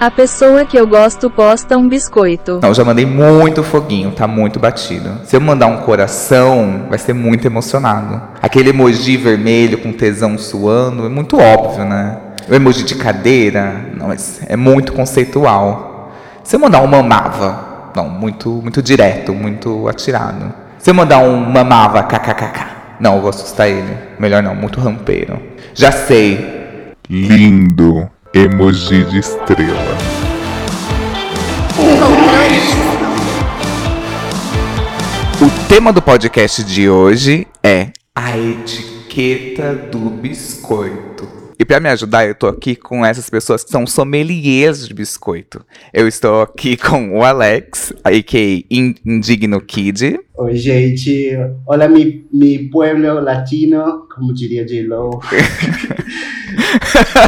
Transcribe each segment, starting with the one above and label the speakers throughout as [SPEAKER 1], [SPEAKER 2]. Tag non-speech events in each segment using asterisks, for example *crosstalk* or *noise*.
[SPEAKER 1] A pessoa que eu gosto posta um biscoito.
[SPEAKER 2] Não, eu já mandei muito foguinho, tá muito batido. Se eu mandar um coração, vai ser muito emocionado. Aquele emoji vermelho com tesão suando, é muito óbvio, né? O emoji de cadeira, não, mas é muito conceitual. Se eu mandar um mamava, não, muito, muito direto, muito atirado. Se eu mandar um mamava kkkk, não, eu vou assustar ele. Melhor não, muito rampeiro. Já sei.
[SPEAKER 3] Lindo. Emoji de estrela.
[SPEAKER 2] O tema do podcast de hoje é a etiqueta do biscoito. E para me ajudar, eu tô aqui com essas pessoas que são sommeliers de biscoito. Eu estou aqui com o Alex, a.k.a. Indigno Kid.
[SPEAKER 4] Oi, gente. Olha, mi, mi pueblo latino, como diria J-Lo. *laughs*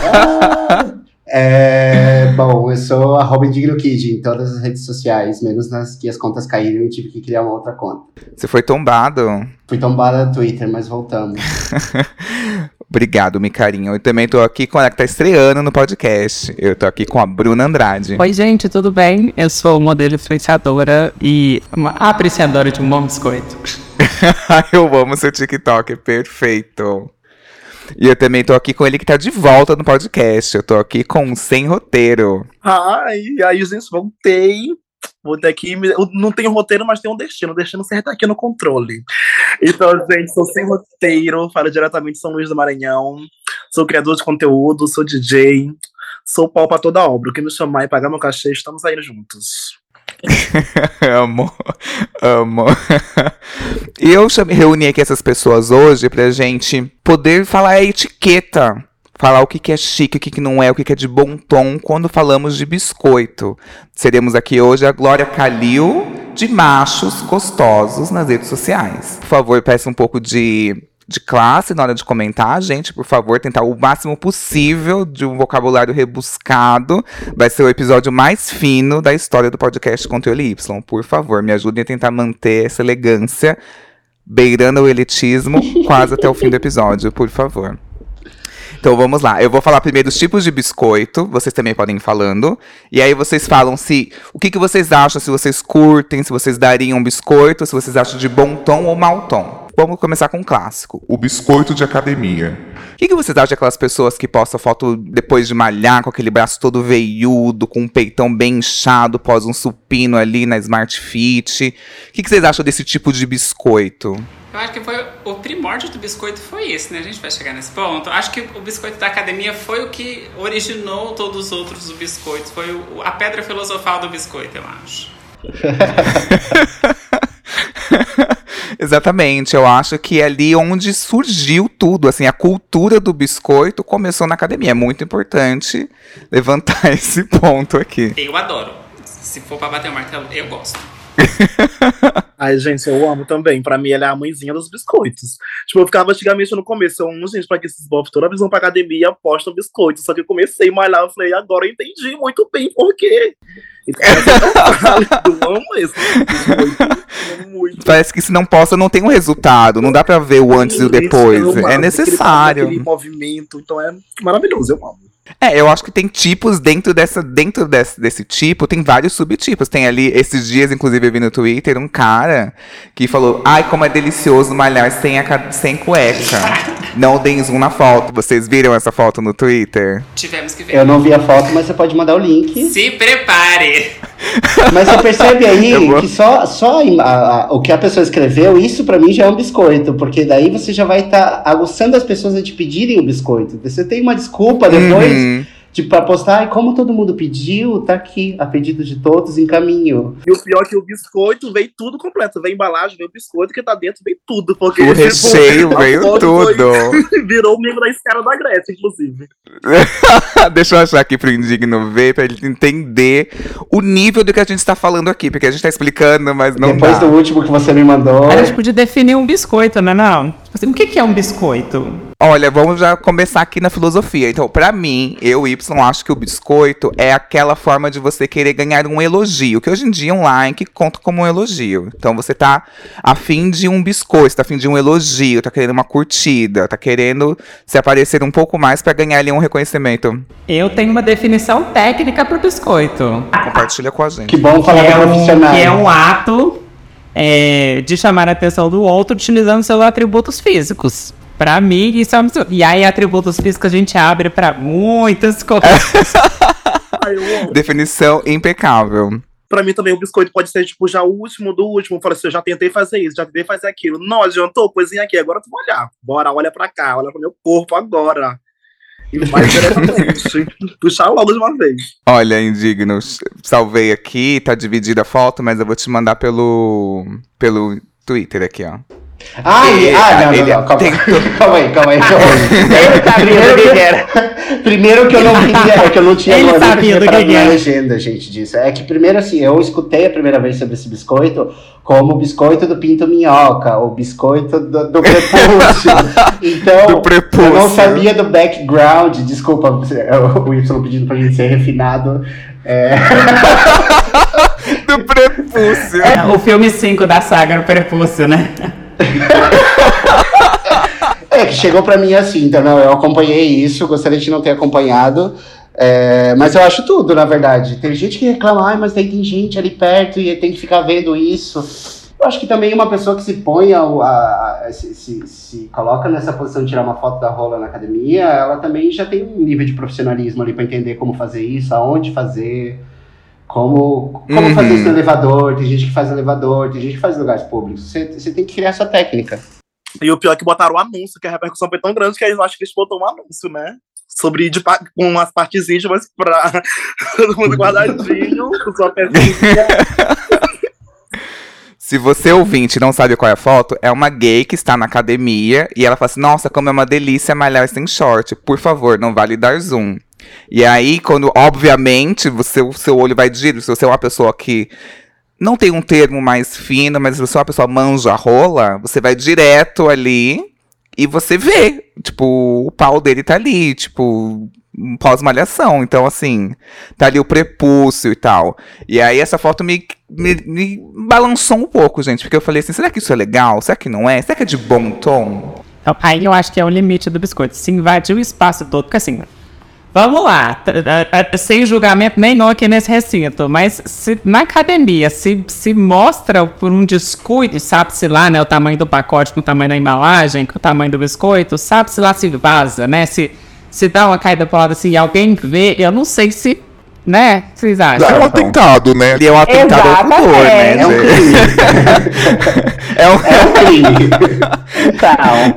[SPEAKER 4] ah, é, bom, eu sou arroba Indigno Kid em todas as redes sociais, menos nas que as contas caíram e tive que criar uma outra conta.
[SPEAKER 2] Você foi tombado?
[SPEAKER 4] Fui tombada no Twitter, mas voltamos. *laughs*
[SPEAKER 2] Obrigado, Micarinho. Eu também tô aqui com ela que tá estreando no podcast. Eu tô aqui com a Bruna Andrade.
[SPEAKER 5] Oi, gente, tudo bem? Eu sou modelo influenciadora e uma apreciadora de um bom biscoito. *laughs*
[SPEAKER 2] eu amo seu TikTok, perfeito. E eu também tô aqui com ele que tá de volta no podcast. Eu tô aqui com Sem Roteiro.
[SPEAKER 6] Ai, aí, gente, voltei. Vou ter que. Não tenho roteiro, mas tem um destino. O destino certo aqui no controle. Então, gente, sou sem roteiro, falo diretamente de São Luís do Maranhão. Sou criador de conteúdo, sou DJ, sou pau pra toda obra. O que me chamar e pagar meu cachê, estamos saindo juntos. *laughs*
[SPEAKER 2] amo, amo. e eu reuni aqui essas pessoas hoje pra gente poder falar a etiqueta falar o que, que é chique, o que, que não é, o que, que é de bom tom quando falamos de biscoito. Seremos aqui hoje a Glória Calil de machos gostosos nas redes sociais. Por favor, peça um pouco de, de classe na hora de comentar, gente. Por favor, tentar o máximo possível de um vocabulário rebuscado. Vai ser o episódio mais fino da história do podcast Conteúdo Y. Por favor, me ajudem a tentar manter essa elegância beirando o elitismo quase até o fim do episódio, por favor. Então vamos lá. Eu vou falar primeiro os tipos de biscoito. Vocês também podem ir falando. E aí vocês falam se o que, que vocês acham, se vocês curtem, se vocês dariam um biscoito, se vocês acham de bom tom ou mau tom. Vamos começar com um clássico.
[SPEAKER 3] O biscoito de academia.
[SPEAKER 2] O que, que vocês acham daquelas pessoas que postam foto depois de malhar, com aquele braço todo veiudo, com um peitão bem inchado, pós um supino ali na Smart Fit? O que, que vocês acham desse tipo de biscoito?
[SPEAKER 5] Eu acho que foi o primórdio do biscoito foi esse, né? A gente vai chegar nesse ponto. Acho que o biscoito da academia foi o que originou todos os outros biscoitos. Foi o, a pedra filosofal do biscoito, eu acho. *laughs*
[SPEAKER 2] Exatamente, eu acho que é ali onde surgiu tudo, assim, a cultura do biscoito começou na academia. É muito importante levantar *laughs* esse ponto aqui.
[SPEAKER 5] Eu adoro. Se for pra bater o martelo, eu gosto. *laughs*
[SPEAKER 6] Ai, gente, eu amo também. Pra mim, ela é a mãezinha dos biscoitos. Tipo, eu ficava antigamente no começo, eu amo, gente, pra que esses bofs toda vez vão pra academia apostam biscoitos. Só que eu comecei a malhar, eu falei, agora eu entendi muito bem por quê. Então, eu amo esse
[SPEAKER 2] muito. Parece que se não posta, não tem um resultado. Não dá pra ver o antes e o depois. É necessário.
[SPEAKER 6] Aquele movimento, então é maravilhoso, eu amo.
[SPEAKER 2] É, eu acho que tem tipos dentro dessa dentro desse, desse tipo, tem vários subtipos. Tem ali, esses dias, inclusive, eu vi no Twitter um cara que falou: Ai, como é delicioso malhar sem, a, sem cueca. Não deem zoom na foto. Vocês viram essa foto no Twitter?
[SPEAKER 5] Tivemos que ver.
[SPEAKER 4] Eu não vi a foto, mas você pode mandar o link.
[SPEAKER 5] Se prepare!
[SPEAKER 4] Mas você percebe aí que só, só a, a, o que a pessoa escreveu, isso para mim já é um biscoito, porque daí você já vai estar tá aguçando as pessoas a te pedirem o biscoito. Você tem uma desculpa depois. Uhum. Tipo, pra postar, e como todo mundo pediu, tá aqui, a pedido de todos, em caminho.
[SPEAKER 6] E o pior é que o biscoito veio tudo completo. Vem embalagem, vem o biscoito, que tá dentro, vem tudo. Porque,
[SPEAKER 2] o *laughs* tipo, recheio veio tudo.
[SPEAKER 6] Foi, *laughs* virou o membro da escala da Grécia, inclusive. *laughs*
[SPEAKER 2] Deixa eu achar aqui pro Indigno ver, pra ele entender o nível do que a gente tá falando aqui, porque a gente tá explicando, mas não
[SPEAKER 4] Depois
[SPEAKER 2] dá.
[SPEAKER 4] do último que você me mandou...
[SPEAKER 5] A gente podia definir um biscoito, né, não? Assim, o que, que é um biscoito?
[SPEAKER 2] Olha, vamos já começar aqui na filosofia. Então, pra mim, eu, Y, acho que o biscoito é aquela forma de você querer ganhar um elogio, que hoje em dia um like conta como um elogio. Então, você tá afim de um biscoito, tá afim de um elogio, tá querendo uma curtida, tá querendo se aparecer um pouco mais pra ganhar ali um reconhecimento.
[SPEAKER 5] Eu tenho uma definição técnica pro biscoito.
[SPEAKER 2] Compartilha com a gente.
[SPEAKER 4] Que bom falar
[SPEAKER 5] que
[SPEAKER 4] com
[SPEAKER 5] é, um,
[SPEAKER 4] profissionais.
[SPEAKER 5] que é um ato é, de chamar a atenção do outro utilizando seus atributos físicos. Pra mim, isso é um absurdo. E aí, atributos físicos a gente abre pra muitas *laughs* coisas.
[SPEAKER 2] Definição impecável.
[SPEAKER 6] Pra mim também o biscoito pode ser, tipo, já o último do último. Fala assim, eu já tentei fazer isso, já tentei fazer aquilo. Não adiantou, coisinha aqui, agora tu vai olhar. Bora, olha pra cá, olha pro meu corpo agora. E mais diretamente. Puxar logo de uma vez.
[SPEAKER 2] Olha, indigno, salvei aqui, tá dividida a foto, mas eu vou te mandar pelo pelo Twitter aqui, ó.
[SPEAKER 4] Ah, ele,
[SPEAKER 2] Ele-
[SPEAKER 4] ah, não,
[SPEAKER 2] ele
[SPEAKER 4] não, não, calma,
[SPEAKER 2] tem- *laughs*
[SPEAKER 4] calma aí, calma aí. *laughs* Calma aí. primeiro, que, *laughs* primeiro que eu não queria, é que eu não tinha
[SPEAKER 5] Ele sabia do que que
[SPEAKER 4] na
[SPEAKER 5] era.
[SPEAKER 4] legenda, gente, disso. É que primeiro assim, eu escutei a primeira vez sobre esse biscoito como o biscoito do Pinto Minhoca, o biscoito do, do prepúcio. Então,
[SPEAKER 2] Do prepúcio.
[SPEAKER 4] eu não sabia do background, desculpa, o Y pedindo pra gente ser refinado. É,
[SPEAKER 2] Do prepúcio.
[SPEAKER 5] É, o filme 5 da saga no prepúcio, né? *laughs*
[SPEAKER 4] É, que chegou pra mim assim, então não, eu acompanhei isso, gostaria de não ter acompanhado. é, mas eu acho tudo, na verdade. Tem gente que reclama, ai, mas tem gente ali perto e tem que ficar vendo isso. Eu acho que também uma pessoa que se põe ao- a, a- se, se- se coloca nessa posição de tirar uma foto da rola na academia, ela também já tem um nível de profissionalismo ali pra entender como fazer isso, aonde fazer, como, como
[SPEAKER 2] Uhum.
[SPEAKER 4] fazer isso no elevador. Tem gente que faz elevador, tem gente que faz lugares públicos. Você, tem que criar sua técnica.
[SPEAKER 6] E o pior é que botaram o anúncio, que a repercussão foi tão grande que eles acham que eles botam um anúncio, né? Sobre de, com umas partes íntimas pra *laughs* todo mundo guardadinho, com sua pecinha. *laughs*
[SPEAKER 2] Se você ouvinte não sabe qual é a foto, é uma gay que está na academia e ela fala assim: Nossa, como é uma delícia malhar sem short. Por favor, não vale dar zoom. E aí, quando, obviamente, o seu olho vai direto, se você é uma pessoa que não tem um termo mais fino, mas se você é uma pessoa manja rola, você vai direto ali e você vê. Tipo, o pau dele tá ali, tipo, pós-malhação. Então, assim, tá ali o prepúcio e tal. E aí essa foto me, me, me balançou um pouco, gente. Porque eu falei assim, será que isso é legal? Será que não é? Será que é de bom tom?
[SPEAKER 5] Então, aí eu acho que é o limite do biscoito. Se invadir o espaço todo, porque assim. Vamos lá, sem julgamento nenhum aqui nesse recinto, mas se na academia se, se mostra por um descuido, sabe-se lá, né, o tamanho do pacote com o tamanho da embalagem, com o tamanho do biscoito, sabe-se lá se vaza, né, se, se dá uma caída pro lado assim e alguém vê, eu não sei se, né, vocês acham?
[SPEAKER 3] É um atentado, né?
[SPEAKER 2] É um atentado ao pudor, né,
[SPEAKER 4] É um crime. *laughs*
[SPEAKER 2] É um...
[SPEAKER 4] É um crime. Então,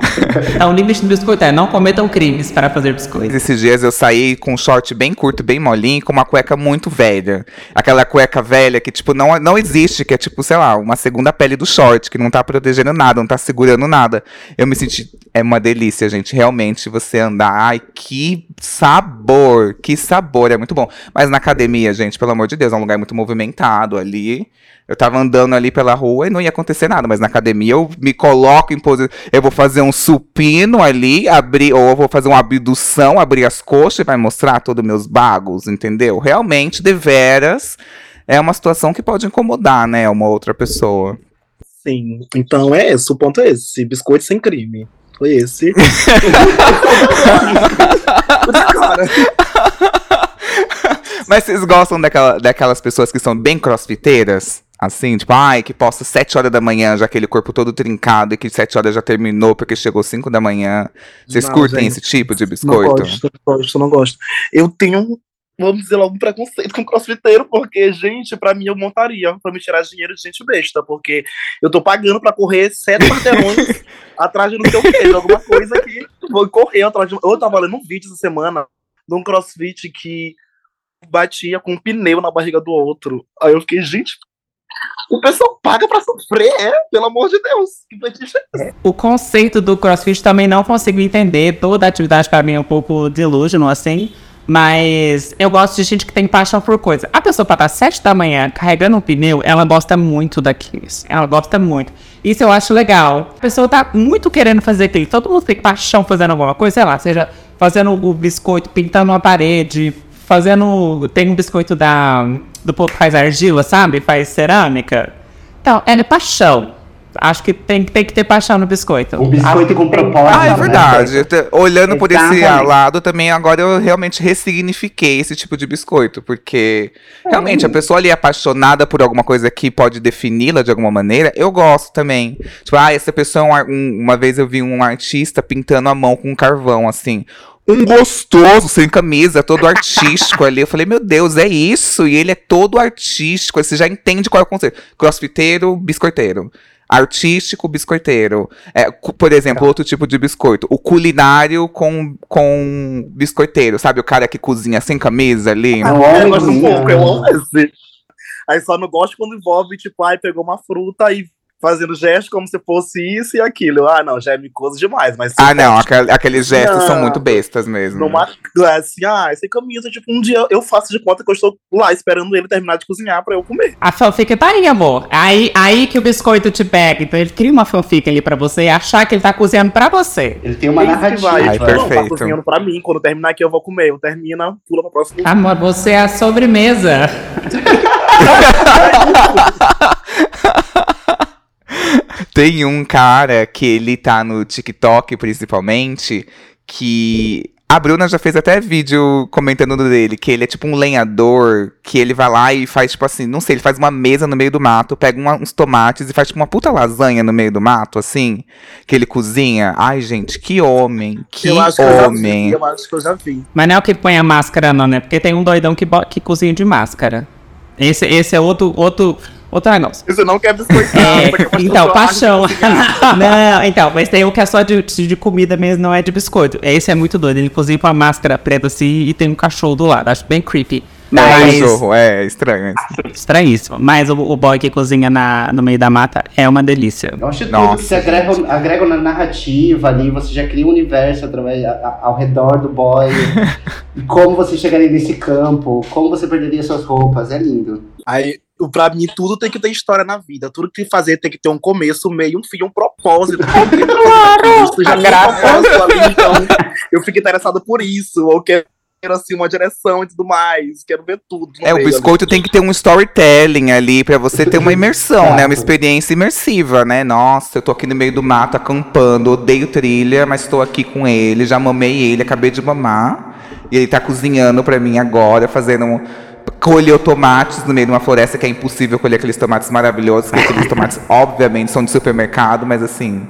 [SPEAKER 5] Então o limite do biscoito é não cometam crimes para fazer biscoito.
[SPEAKER 2] Esses dias eu saí com um short bem curto, bem molinho, com uma cueca muito velha. Aquela cueca velha que, tipo, não, não existe, que é tipo, sei lá, uma segunda pele do short, que não tá protegendo nada, não tá segurando nada. Eu me senti. É uma delícia, gente. Realmente, você andar. Ai, que sabor! Que sabor! É muito bom. Mas na academia, gente, pelo amor de Deus, é um lugar muito movimentado ali. Eu tava andando ali pela rua e não ia acontecer nada, mas na academia eu me coloco em posição. Eu vou fazer um supino ali, abrir, ou eu vou fazer uma abdução, abrir as coxas e vai mostrar todos meus bagos, entendeu? Realmente, deveras, é uma situação que pode incomodar, né, uma outra pessoa.
[SPEAKER 6] Sim, então é esse, o ponto é esse. Biscoito sem crime. Foi esse. *laughs* *laughs* *laughs* Cara, *laughs*
[SPEAKER 2] Mas vocês gostam daquela, daquelas pessoas que são bem crossfiteiras? Assim, tipo, ai, que posta 7 horas da manhã, já aquele corpo todo trincado, e que 7 horas já terminou porque chegou 5 da manhã. Vocês
[SPEAKER 6] Não,
[SPEAKER 2] curtem
[SPEAKER 6] gente,
[SPEAKER 2] esse tipo de
[SPEAKER 6] não
[SPEAKER 2] biscoito?
[SPEAKER 6] gosto, não gosto, não gosto. Eu tenho, vamos dizer logo, um preconceito com crossfiteiro, porque, gente, pra mim eu montaria, pra me tirar dinheiro de gente besta, porque eu tô pagando pra correr sete quarteirões *laughs* atrás de não sei o quê, de alguma coisa que vou correr atrás de. Eu tava lendo um vídeo essa semana de um crossfit que batia com um pneu na barriga do outro. Aí eu fiquei, gente, o pessoal paga pra sofrer, é? Pelo amor de Deus. Que é?
[SPEAKER 5] O conceito do crossfit também não consigo entender. Toda atividade para mim é um pouco delusional, assim. Mas eu gosto de gente que tem paixão por coisa. A pessoa pra estar sete da manhã carregando um pneu, ela gosta muito daquilo. Ela gosta muito. Isso eu acho legal. A pessoa tá muito querendo fazer aquilo. Todo mundo tem paixão fazendo alguma coisa, sei lá, seja fazendo o biscoito, pintando uma parede, fazendo. Tem um biscoito da. Do povo que faz argila, sabe? Faz cerâmica. Então, é paixão. Acho que tem, tem que ter paixão no biscoito.
[SPEAKER 4] Um biscoito
[SPEAKER 5] Acho
[SPEAKER 4] com propósito.
[SPEAKER 2] Ah, é
[SPEAKER 4] né?
[SPEAKER 2] verdade. Te- Olhando por esse
[SPEAKER 4] Exatamente.
[SPEAKER 2] lado também, agora eu realmente ressignifiquei esse tipo de biscoito. Porque realmente a pessoa ali é apaixonada por alguma coisa que pode defini-la de alguma maneira, eu gosto também. Tipo, ah, essa pessoa é um um- uma vez eu vi um artista pintando a mão com carvão, assim. Um gostoso, sem camisa, todo artístico ali. Eu falei, meu Deus, é isso? E ele é todo artístico. Você já entende qual é o conceito. Crossfiteiro, biscoiteiro. Artístico, biscoiteiro. É, por exemplo, outro tipo de biscoito. O culinário com, com biscoiteiro. Sabe o cara que cozinha sem camisa ali?
[SPEAKER 4] Ah,
[SPEAKER 6] Eu
[SPEAKER 4] homem
[SPEAKER 6] gosto um
[SPEAKER 4] cozinha.
[SPEAKER 6] pouco, eu amo esse. Aí só não gosto quando envolve, tipo, ai, pegou uma fruta e fazendo gesto como se fosse isso e aquilo. Ah, não, já é micoso demais, mas.
[SPEAKER 2] Ah, não. aquel- aqueles gestos são muito bestas mesmo.
[SPEAKER 6] Numa, assim, ah, sem camisa, tipo, um dia eu faço de conta que eu estou lá esperando ele terminar de cozinhar pra eu comer.
[SPEAKER 5] A fanfic tá aí, amor. Aí, aí que o biscoito te pega. Então ele cria uma fanfic ali pra você e achar que ele tá cozinhando pra você.
[SPEAKER 4] Ele tem uma
[SPEAKER 6] Esse que
[SPEAKER 4] narrativa.
[SPEAKER 6] vai,
[SPEAKER 2] Ai,
[SPEAKER 6] tipo, não, tá
[SPEAKER 2] perfeito.
[SPEAKER 6] cozinhando pra mim, quando terminar aqui eu vou comer. Eu termina, pula pra próxima.
[SPEAKER 5] Amor, você é a sobremesa. *laughs* *laughs*
[SPEAKER 2] Tem um cara que ele tá no TikTok, principalmente, que. A Bruna já fez até vídeo comentando dele, que ele é tipo um lenhador, que ele vai lá e faz, tipo assim, não sei, ele faz uma mesa no meio do mato, pega uma- uns tomates e faz tipo uma puta lasanha no meio do mato, assim, que ele cozinha. Ai, gente, que homem, que
[SPEAKER 6] eu acho que eu já vi,
[SPEAKER 2] homem.
[SPEAKER 6] eu acho que eu já vi.
[SPEAKER 5] Mas não é o que põe a máscara, não, né? Porque tem um doidão que, que cozinha de máscara. Esse, esse é outro, outro, outro negócio.
[SPEAKER 6] Você não quer biscoitar,
[SPEAKER 5] É,
[SPEAKER 6] mostrar
[SPEAKER 5] então, paixão. *laughs* não, então, mas tem um que é só de, de comida mesmo, não é de biscoito. Esse é muito doido. Ele cozinha com a máscara preta assim e tem um cachorro do lado. Acho bem creepy.
[SPEAKER 2] É,
[SPEAKER 5] Mas,
[SPEAKER 2] cachorro, é estranho.
[SPEAKER 5] estranhíssimo. Mas o, o boy que cozinha na, no meio da mata é uma delícia.
[SPEAKER 4] Eu acho tudo
[SPEAKER 2] Nossa,
[SPEAKER 4] que você agrega, agrega na narrativa ali, você já cria um universo através, ao redor do boy. *laughs* e como você chegaria nesse campo, como você perderia suas roupas, é lindo.
[SPEAKER 6] Aí, pra mim, tudo tem que ter história na vida. Tudo que fazer tem que ter um começo, um meio, um fim, um propósito. *laughs* claro! Isso já tem um propósito ali, então eu fico interessado por isso. Ou quero, assim, uma direção e tudo mais. Quero ver tudo.
[SPEAKER 2] É, o
[SPEAKER 6] meio ali.
[SPEAKER 2] biscoito tem que ter um storytelling ali pra você ter uma imersão, né? Uma experiência imersiva, né? Nossa, eu tô aqui no meio do mato acampando, odeio trilha, mas tô aqui com ele, já mamei ele, acabei de mamar. E ele tá cozinhando pra mim agora, fazendo. um- Colheu tomates no meio de uma floresta que é impossível colher aqueles tomates maravilhosos, porque aqueles tomates, *laughs* obviamente, são de supermercado, mas assim.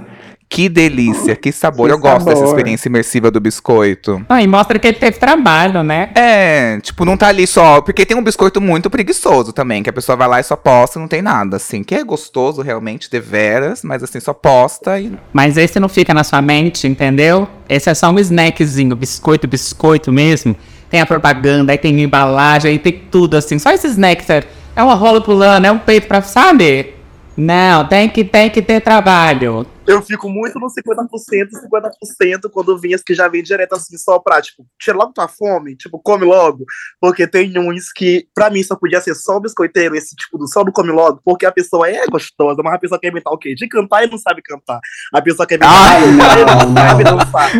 [SPEAKER 2] Que delícia, que sabor.
[SPEAKER 4] Que
[SPEAKER 2] eu gosto dessa
[SPEAKER 4] sabor.
[SPEAKER 2] experiência imersiva do biscoito.
[SPEAKER 5] Ah, e mostra que ele teve trabalho, né?
[SPEAKER 2] É, tipo, não tá ali só. Porque tem um biscoito muito preguiçoso também, que a pessoa vai lá e só posta e não tem nada, assim. Que é gostoso realmente, deveras, mas assim, só posta e.
[SPEAKER 5] Mas esse não fica na sua mente, entendeu? Esse é só um snackzinho, biscoito, biscoito mesmo. Tem a propaganda, aí tem embalagem, aí tem tudo assim. Só esse snack, sério. É uma rola pulando, é um peito pra, sabe? Não, tem que, tem que ter trabalho.
[SPEAKER 6] Eu fico muito no 50%, 50% quando vinha as que já vem direto assim, só pra, tipo, tira logo tua fome, tipo, come logo. Porque tem uns que, pra mim, só podia ser só o biscoiteiro, esse tipo do só do come logo, porque a pessoa é gostosa, mas a pessoa quer inventar o quê? De cantar e não sabe cantar. A pessoa quer inventar
[SPEAKER 2] Ai,
[SPEAKER 6] dançar e não
[SPEAKER 4] não,
[SPEAKER 6] sabe
[SPEAKER 4] não.
[SPEAKER 6] dançar.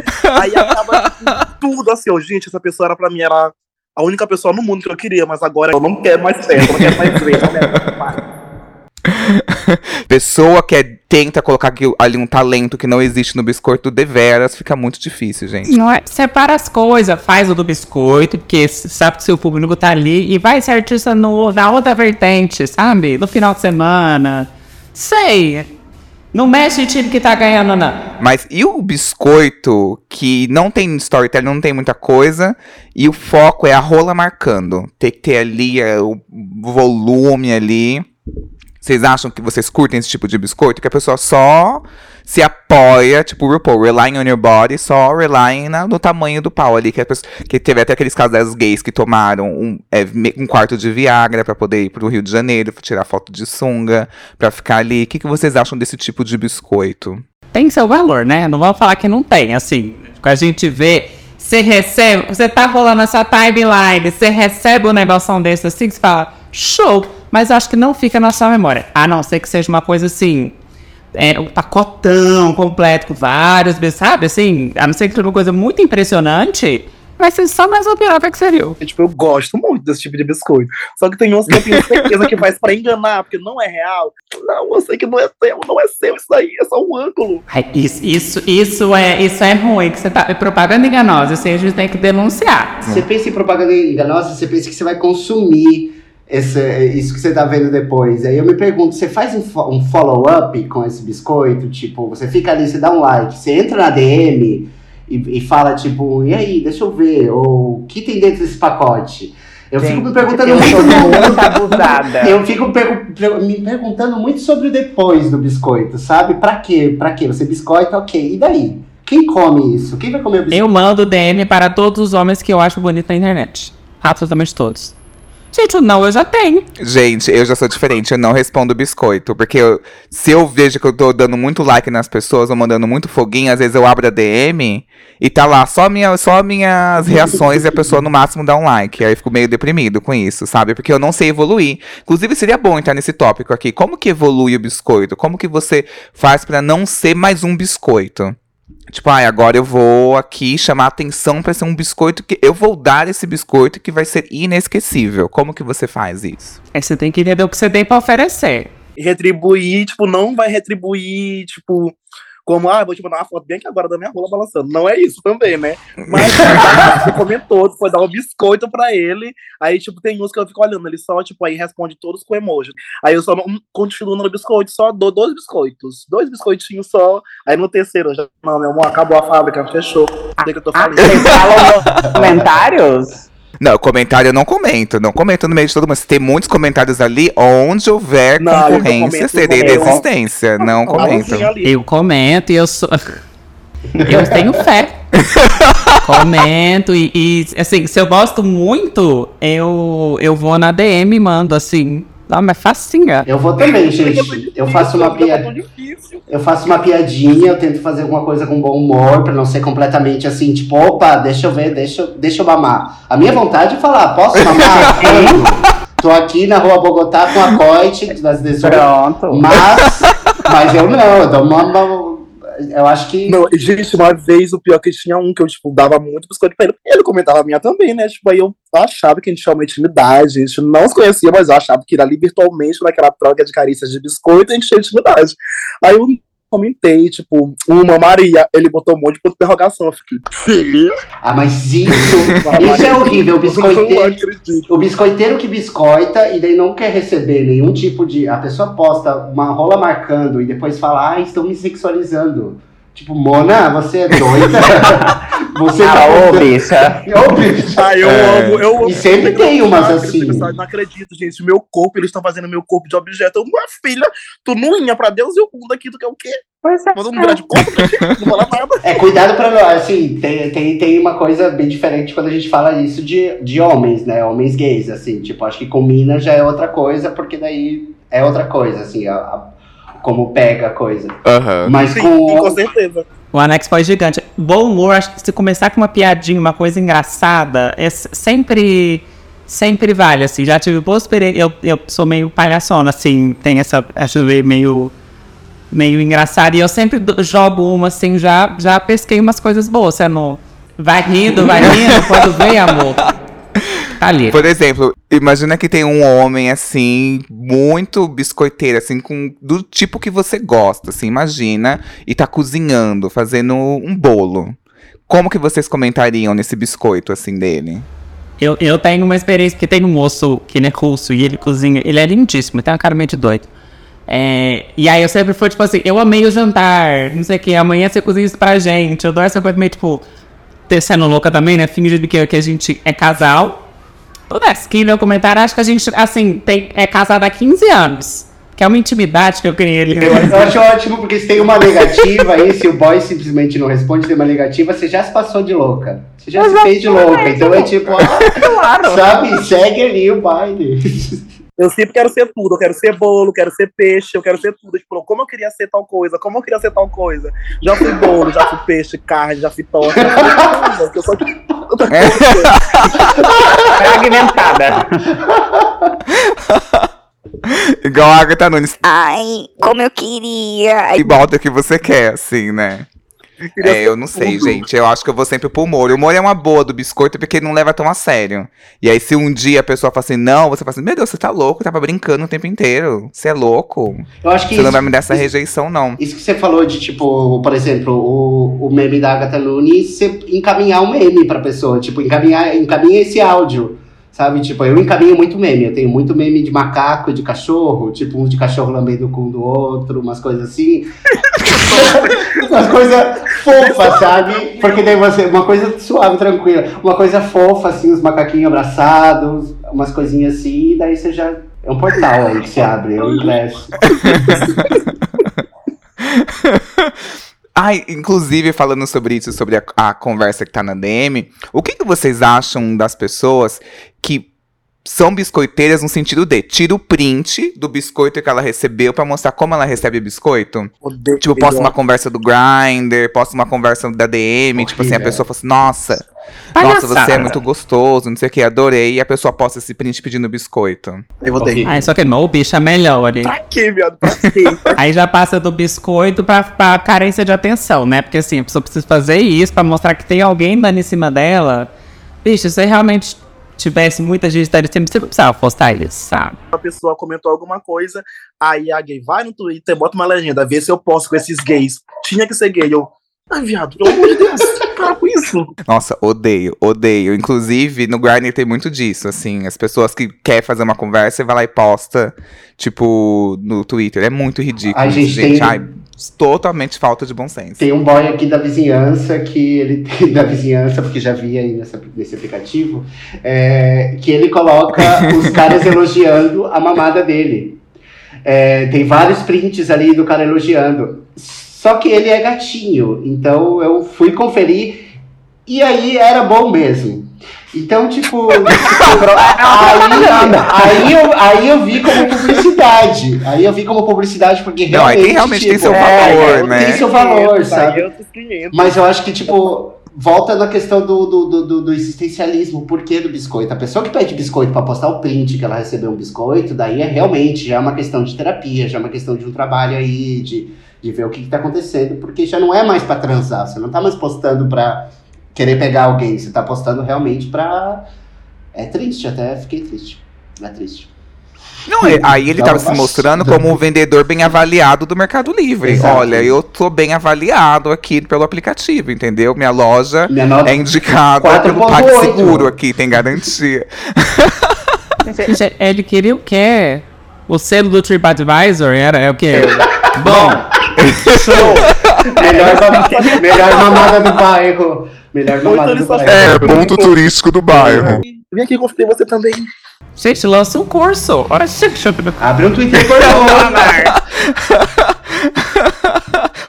[SPEAKER 6] Aí acaba tudo assim, ó, gente, essa pessoa era pra mim, era a única pessoa no mundo que eu queria, mas agora eu não quero mais festa, eu não quero mais ver, eu não quero mais. *laughs*
[SPEAKER 2] Pessoa que é- tenta colocar aqui- ali um talento que não existe no biscoito deveras, fica muito difícil, gente.
[SPEAKER 5] Não é, separa as coisas, faz o do biscoito, porque sabe que seu público tá ali e vai ser artista no, na outra vertente, sabe? No final de semana. Sei. Não mexe em time que tá ganhando, não.
[SPEAKER 2] Mas e o biscoito que não tem storytelling, não tem muita coisa, e o foco é a rola marcando. Tem que ter ali é, o volume ali. Vocês acham que vocês curtem esse tipo de biscoito? Que a pessoa só se apoia, tipo RuPaul, relying on your body, só relying na- no tamanho do pau ali. Que, a pessoa, que teve até aqueles casais gays que tomaram um, é, um quarto de Viagra pra poder ir pro Rio de Janeiro, tirar foto de sunga, pra ficar ali. O que, que vocês acham desse tipo de biscoito?
[SPEAKER 5] Tem seu valor, né? Não vamos falar que não tem, assim. A gente vê Você recebe, você tá rolando essa timeline, você recebe um negócio desse assim, você fala, show, mas acho que não fica na sua memória. A não ser que seja uma coisa assim, é, um pacotão completo com vários, sabe? Assim, a não ser que seja uma coisa muito impressionante, vai ser só mais uma piroca que seria.
[SPEAKER 6] E, tipo, eu gosto muito desse tipo de biscoito. Só que tem uns que eu tenho certeza que faz pra enganar, porque não é real. Não, eu sei que não é seu, não é seu isso daí, é só um ângulo.
[SPEAKER 5] Ai, isso, isso, isso, é, isso é ruim, que você tá. É propaganda enganosa, isso aí a gente tem que denunciar.
[SPEAKER 4] Você pensa em propaganda enganosa, você pensa que você vai consumir esse, isso que você tá vendo depois. Aí eu me pergunto, você faz um, fo- um follow-up com esse biscoito? Tipo, você fica ali, você dá um like, você entra na DM e, e fala, tipo, e aí, deixa eu ver, ou o que tem dentro desse pacote? Eu fico me perguntando
[SPEAKER 7] eu
[SPEAKER 4] muito.
[SPEAKER 7] abusada. *laughs*
[SPEAKER 4] Eu fico per- me perguntando muito sobre o depois do biscoito, sabe? Pra quê? Pra quê? Você biscoita, ok. E daí? Quem come isso? Quem vai comer o biscoito?
[SPEAKER 5] Eu mando DM para todos os homens que eu acho bonito na internet. Absolutamente todos. Gente, o não eu já tenho.
[SPEAKER 2] Gente, eu já sou diferente, eu não respondo biscoito. Porque eu- se eu vejo que eu tô dando muito like nas pessoas ou mandando muito foguinho, às vezes eu abro a DM e tá lá só, minha, só minhas reações e a pessoa no máximo dá um like. Aí eu fico meio deprimido com isso, sabe? Porque eu não sei evoluir. Inclusive, seria bom entrar nesse tópico aqui. Como que evolui o biscoito? Como que você faz pra não ser mais um biscoito? Tipo, ai, agora eu vou aqui chamar atenção pra ser um biscoito que eu vou dar esse biscoito que vai ser inesquecível. Como que você faz isso?
[SPEAKER 5] Aí você tem que entender o que você tem pra oferecer.
[SPEAKER 6] E retribuir, tipo, não vai retribuir, tipo, como, ah, vou te mandar uma foto bem aqui agora da minha rola balançando. Não é isso também, né? Mas *laughs* você comentou, foi dar um biscoito pra ele. Aí, tipo, tem uns que eu fico olhando, ele só, tipo, aí responde todos com emoji. Aí eu só não- continuo no biscoito, só dou dois biscoitos. Dois biscoitinhos só. Aí no terceiro, eu já, não, meu amor, acabou a fábrica, fechou. O que eu tô
[SPEAKER 7] Ah,
[SPEAKER 6] falando?
[SPEAKER 7] vocês falam nos comentários?
[SPEAKER 2] Não, comentário eu não comento. Não comento no meio de todo mundo. Se tem muitos comentários ali, onde houver
[SPEAKER 6] Não, eu não
[SPEAKER 2] concorrência,
[SPEAKER 6] comento,
[SPEAKER 2] serei
[SPEAKER 6] não.
[SPEAKER 2] desistência. Não comento.
[SPEAKER 6] Alôzinho ali.
[SPEAKER 5] Eu comento e eu sou. *laughs* eu tenho fé. *laughs* comento e, e, assim, se eu gosto muito, eu, eu vou na DM e mando assim. Não, mas facinha.
[SPEAKER 4] Eu vou também, gente. Eu faço uma piada.
[SPEAKER 6] difícil.
[SPEAKER 4] Eu faço uma piadinha, eu tento fazer alguma coisa com bom humor, pra não ser completamente assim, tipo, opa, deixa eu ver, deixa, eu- deixa eu mamar. A minha vontade é falar, posso mamar? *laughs* Tô aqui na rua Bogotá com a coite das 18.
[SPEAKER 7] Pronto.
[SPEAKER 4] Mas, mas eu não, eu dou uma, uma- Eu acho que.
[SPEAKER 6] Não, gente, uma vez o pior que tinha um que eu, tipo, dava muito biscoito pra ele. Ele comentava a minha também, né? Tipo, aí eu achava que a gente tinha uma intimidade. A gente não se conhecia, mas eu achava que ali virtualmente, naquela troca de carícias de biscoito, a gente tinha intimidade. Aí eu comentei, tipo, uma Maria, ele botou um monte de ponto de interrogação. Eu fiquei, filho.
[SPEAKER 4] Ah, mas isso. *laughs* Isso é horrível. O biscoiteiro. O biscoiteiro que biscoita e daí não quer receber nenhum tipo de. A pessoa posta uma rola marcando e depois fala, ah, estão me sexualizando. Tipo, Mona, você é doida? *laughs* você tá
[SPEAKER 7] Ah, ô,
[SPEAKER 4] postando-
[SPEAKER 7] bicha.
[SPEAKER 4] Ô, bicha.
[SPEAKER 6] Ah, eu
[SPEAKER 2] É.
[SPEAKER 6] amo, eu amo.
[SPEAKER 4] E sempre tem umas assim.
[SPEAKER 6] Eu não acredito, gente. Meu corpo, eles estão fazendo meu corpo de objeto. Eu, minha filha, tu não ia pra Deus e o mundo aqui, tu quer o quê?
[SPEAKER 7] Pois é.
[SPEAKER 6] Manda um grande corpo não fala nada.
[SPEAKER 4] É, cuidado pra não. Assim, tem, tem, tem uma coisa bem diferente quando a gente fala isso de, de homens, né? Homens gays, assim. Tipo, acho que com mina já é outra coisa, porque daí é outra coisa, assim, a- a- como pega a coisa.
[SPEAKER 2] Aham.
[SPEAKER 4] Mas
[SPEAKER 6] Sim,
[SPEAKER 4] com.
[SPEAKER 6] com certeza.
[SPEAKER 5] O Anex foi gigante. Bom humor, acho que se começar com uma piadinha, uma coisa engraçada, é sempre. Sempre vale, assim. Já tive boas experiências. Eu, eu sou meio palhaçona, assim. Tem essa. Acho meio. Meio engraçada. E eu sempre jogo uma, assim. Já, já pesquei umas coisas boas. Você não. Vai rindo, vai rindo. Quando vem, amor. Tá ali.
[SPEAKER 2] Por exemplo, imagina que tem um homem assim, muito biscoiteiro, assim, com do tipo que você gosta, assim, imagina, e tá cozinhando, fazendo um bolo. Como que vocês comentariam nesse biscoito, assim, dele?
[SPEAKER 5] Eu, eu tenho uma experiência, porque tem um moço que ele é russo e ele cozinha. Ele é lindíssimo, tem uma cara meio de doido. É, e aí eu sempre fui, tipo assim, eu amei o jantar, não sei o que, amanhã você cozinha isso pra gente. Eu dou essa coisa meio, tipo, descendo louca também, né? Fingindo que, que a gente é casal. Toda esquina eu comentário, acho que a gente, assim, tem, é casado há 15 anos. Que é uma intimidade que eu criei ali.
[SPEAKER 4] Eu, eu acho ótimo, porque se tem uma negativa *laughs* aí, se o boy simplesmente não responde, tem uma negativa, você já se passou de louca. Você já se fez de louca. Então é tipo, ah, *laughs*
[SPEAKER 7] Claro.
[SPEAKER 4] sabe, segue ali o baile.
[SPEAKER 6] Eu sempre quero ser tudo. Eu quero ser bolo, quero ser peixe, eu quero ser tudo. Tipo, como eu queria ser tal coisa, como eu queria ser tal coisa. Já fui bolo, já fui peixe, carne, já fui torta. eu sou.
[SPEAKER 7] Fragmentada. *laughs*
[SPEAKER 2] Igual a Agatha Nunes.
[SPEAKER 8] Ai, como eu queria.
[SPEAKER 2] E volta o que você quer, assim, né? É, eu não sei, gente. Eu acho que eu vou sempre pro molho. O molho é uma boa do biscoito porque ele não leva tão a sério. E aí, se um dia a pessoa fala assim, não, você fala assim, meu Deus, você tá louco, tava brincando o tempo inteiro. Você é louco.
[SPEAKER 4] Eu acho que
[SPEAKER 2] Você não
[SPEAKER 4] isso,
[SPEAKER 2] vai me dar essa
[SPEAKER 4] isso-
[SPEAKER 2] rejeição, não.
[SPEAKER 4] isso que você falou de, tipo, por exemplo, o, o meme da Agatha Nunes, você encaminhar um meme pra pessoa, tipo, encaminhar, encaminha esse áudio, sabe? Tipo, eu encaminho muito meme, eu tenho muito meme de macaco e de cachorro, tipo, um de cachorro lambendo o cu do outro, umas coisas assim. *laughs* umas coisas fofas, sabe? Porque daí você, uma coisa suave, tranquila, uma coisa fofa, assim, os macaquinhos abraçados, umas coisinhas assim, e daí você já. É um portal aí que se abre, é um ingresso. *laughs*
[SPEAKER 2] Ai, inclusive, falando sobre isso, sobre a, a conversa que tá na DM, o que, que vocês acham das pessoas que são biscoiteiras no sentido de tira o print do biscoito que ela recebeu pra mostrar como ela recebe o biscoito?
[SPEAKER 6] Odeio.
[SPEAKER 2] Tipo, posta uma conversa do Grindr, posta uma conversa da DM, tipo assim, a
[SPEAKER 4] Horrível.
[SPEAKER 2] pessoa fala assim, nossa, nossa,
[SPEAKER 5] Palhaçada.
[SPEAKER 2] você é muito gostoso, não sei o que, adorei, e a pessoa posta esse print pedindo biscoito.
[SPEAKER 6] Eu odeio.
[SPEAKER 5] Ai, só que não, o bicho é melhor.
[SPEAKER 6] Pra quê, viado? Pra quê? *laughs*
[SPEAKER 5] Aí já passa do biscoito pra, pra carência de atenção, né? Porque assim, a pessoa precisa fazer isso pra mostrar que tem alguém dando em cima dela. Bicho, se realmente tivesse muita gente cima, você precisava postar isso, sabe?
[SPEAKER 6] a pessoa comentou alguma coisa, aí a gay vai no Twitter, bota uma legenda, vê se eu posso com esses gays. Tinha que ser gay. Eu, ai, viado, pelo amor de Deus, para com isso.
[SPEAKER 2] Nossa, odeio, odeio. Inclusive, no Grindr tem muito disso, assim. As pessoas que querem fazer uma conversa e vai lá e posta, tipo, no Twitter. É muito ridículo.
[SPEAKER 4] Ai,
[SPEAKER 2] isso,
[SPEAKER 4] gente, tem-
[SPEAKER 2] Ai, totalmente falta de bom senso.
[SPEAKER 4] Tem um boy aqui da vizinhança que ele tem *laughs* da vizinhança, porque já vi aí nessa, nesse aplicativo, é, que ele coloca os caras *laughs* elogiando a mamada dele. É, tem vários prints ali do cara elogiando. Só que ele é gatinho, então eu fui conferir e aí era bom mesmo. Então, tipo, aí, *laughs* aí, eu, aí eu vi como publicidade. Aí eu vi como publicidade, porque
[SPEAKER 2] Não, aí
[SPEAKER 4] realmente.
[SPEAKER 2] tem- realmente tem
[SPEAKER 4] tipo,
[SPEAKER 2] seu valor, né?
[SPEAKER 4] Tem seu valor, sabe?
[SPEAKER 6] eu tô 500.
[SPEAKER 4] Mas eu acho que, tipo, volta na questão do, do, do, do- do existencialismo, o porquê do biscoito. A pessoa que pede biscoito pra postar o print que ela recebeu um biscoito, daí é realmente já é uma questão de terapia, já é uma questão de um trabalho aí, de, de ver o que, que tá acontecendo, porque já não é mais pra transar, você não tá mais postando pra querer pegar alguém, você tá postando realmente pra. É triste, até fiquei triste. É triste.
[SPEAKER 2] Não, é- aí ele
[SPEAKER 4] Dá
[SPEAKER 2] tava
[SPEAKER 4] uma
[SPEAKER 2] se mostrando como um vendedor bem avaliado do Mercado Livre.
[SPEAKER 4] Exato.
[SPEAKER 2] Olha, eu tô bem avaliado aqui pelo aplicativo, entendeu? Minha loja
[SPEAKER 4] Minha nota.
[SPEAKER 2] é indicada
[SPEAKER 4] 4.8.
[SPEAKER 2] pelo PagSeguro aqui, tem garantia.
[SPEAKER 5] Ele queria o quê? O selo do TripAdvisor era é o quê? Bom,
[SPEAKER 4] Melhor, *laughs* mam- melhor mamada do bairro. Melhor mamada do bairro.
[SPEAKER 3] É, ponto turístico do bairro.
[SPEAKER 6] Vem aqui conferir você também.
[SPEAKER 5] gente, lança um curso. Olha,
[SPEAKER 4] Abre um Twitter pornô. *laughs*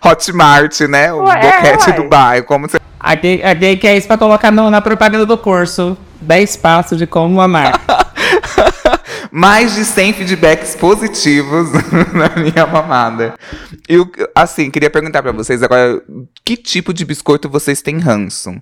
[SPEAKER 2] Hotmart, né? O
[SPEAKER 7] Ué,
[SPEAKER 2] boquete
[SPEAKER 7] ué.
[SPEAKER 2] do bairro. Como você...
[SPEAKER 5] A gay, a gay quer isso pra colocar no- na propaganda do curso. 10 passos de como amar. *laughs*
[SPEAKER 2] Mais de 100 feedbacks positivos *laughs* na minha mamada. E o- assim, queria perguntar pra vocês agora, que tipo de biscoito vocês têm ranço?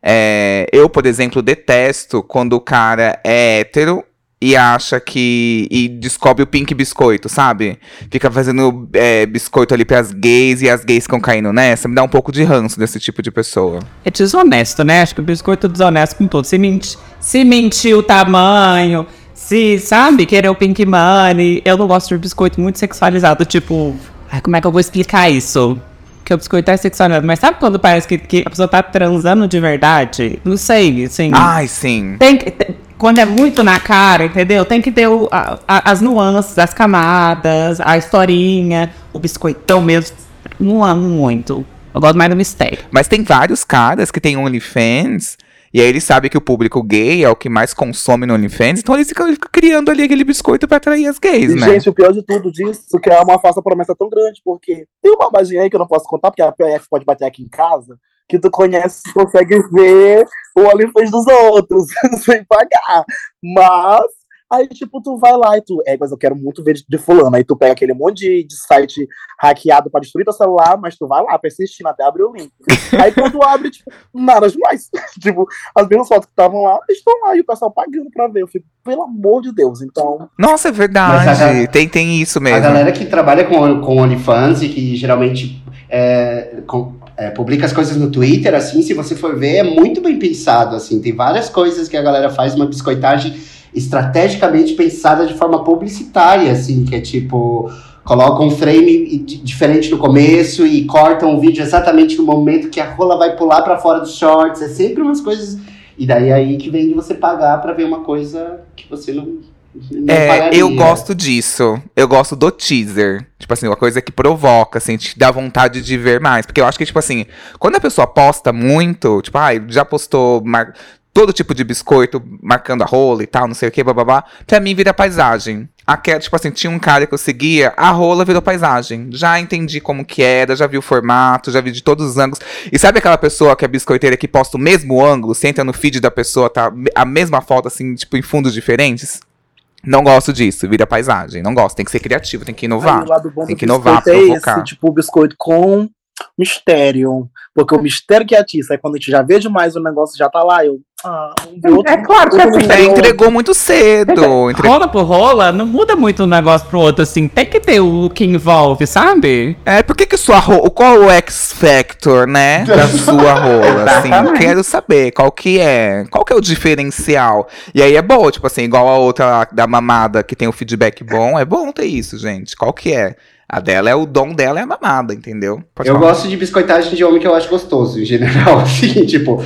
[SPEAKER 2] É, eu, por exemplo, detesto quando o cara é hétero e acha que. e descobre o pink biscoito, sabe? Fica fazendo é, biscoito ali pras gays e as gays ficam caindo nessa. Me dá um pouco de ranço desse tipo de pessoa.
[SPEAKER 5] É desonesto, né? Acho que o biscoito é desonesto com tudo. Se, menti, se mentir o tamanho, se, sabe, querer o pink money. Eu não gosto de biscoito muito sexualizado. Tipo, ai, como é que eu vou explicar isso? Que o biscoito é sexualizado. Mas sabe quando parece que, que a pessoa tá transando de verdade? Não sei, assim.
[SPEAKER 2] Ai, sim.
[SPEAKER 5] Tem que- tem- quando é muito na cara, entendeu? Tem que ter o- a- a- as nuances, as camadas, a historinha, o biscoitão mesmo. Não amo muito. Eu gosto mais do mistério.
[SPEAKER 2] Mas tem vários caras que têm OnlyFans. E aí eles sabem que o público gay é o que mais consome no OnlyFans. Então eles ficam, ficam criando ali aquele biscoito pra atrair as gays,
[SPEAKER 6] E,
[SPEAKER 2] né?
[SPEAKER 6] gente, o pior de tudo disso que é uma falsa promessa tão grande, porque tem uma magia aí que eu não posso contar, porque a PF pode bater aqui em casa, que tu conhece, consegue ver o OnlyFans dos outros *laughs* sem pagar. Mas Aí, tipo, tu vai lá e tu, é, mas eu quero muito ver de, de fulano. Aí tu pega aquele monte de, de site hackeado pra destruir teu celular, mas tu vai lá persistindo até abrir o link. Aí quando abre, tipo, nada demais. *laughs* tipo, as mesmas fotos que estavam lá, estão lá, e o pessoal pagando pra ver. Eu fico, pelo amor de Deus, então.
[SPEAKER 2] Nossa, é verdade.
[SPEAKER 4] a
[SPEAKER 2] Tem, tem isso
[SPEAKER 4] A
[SPEAKER 2] mesmo.
[SPEAKER 4] galera que trabalha com, com OnlyFans e que geralmente é, com- é, publica as coisas no Twitter, assim, se você for ver, é muito bem pensado, assim. Tem várias coisas que a galera faz, uma biscoitagem estrategicamente pensada de forma publicitária, assim, que é tipo... Coloca um frame di- diferente no começo e cortam o vídeo exatamente no momento que a rola vai pular pra fora dos shorts. É sempre umas coisas... E daí é aí que vem de você pagar pra ver uma coisa que você não, não
[SPEAKER 2] É,
[SPEAKER 4] pagaria.
[SPEAKER 2] eu gosto disso. Eu gosto do teaser. Tipo assim, uma coisa que provoca, assim, te dá vontade de ver mais. Porque eu acho que, tipo assim, quando a pessoa posta muito, tipo, ai, já postou mar- todo tipo de biscoito marcando a rola e tal, não sei o que, bababá, pra mim vira paisagem. Aquela, tipo assim, tinha um cara que eu seguia, a rola virou paisagem. Já entendi como que era, já vi o formato, já vi de todos os ângulos. E sabe aquela pessoa que é biscoiteira que posta o mesmo ângulo, você entra no feed da pessoa, tá a mesma foto, assim, tipo, em fundos diferentes? Não gosto disso, vira paisagem. Não gosto, tem que ser criativo, tem que inovar.
[SPEAKER 6] Aí
[SPEAKER 2] Tem que inovar,
[SPEAKER 6] é
[SPEAKER 2] provocar.
[SPEAKER 6] esse, tipo, o biscoito com mistério. Porque o mistério que atiça, aí quando a gente já vê demais o negócio já tá lá, eu. Ah, ver outro.
[SPEAKER 7] É claro que
[SPEAKER 6] outro
[SPEAKER 7] assim,
[SPEAKER 2] É, entregou muito cedo. entre-
[SPEAKER 5] Rola por rola, não muda muito um negócio pro outro, assim. Tem que ter o que envolve, sabe?
[SPEAKER 2] É, por que que sua rola... Qual o X Factor, né? Da *laughs* sua rola, assim. Quero saber qual que é. Qual que é o diferencial. E aí é bom, tipo assim, igual a outra da mamada que tem o feedback bom. É bom ter isso, gente. Qual que é? A dela é o dom dela é a mamada, entendeu? Pode
[SPEAKER 4] Eu
[SPEAKER 2] falar.
[SPEAKER 4] gosto de biscoitagem de homem que eu acho gostoso, em geral, *laughs* assim, tipo.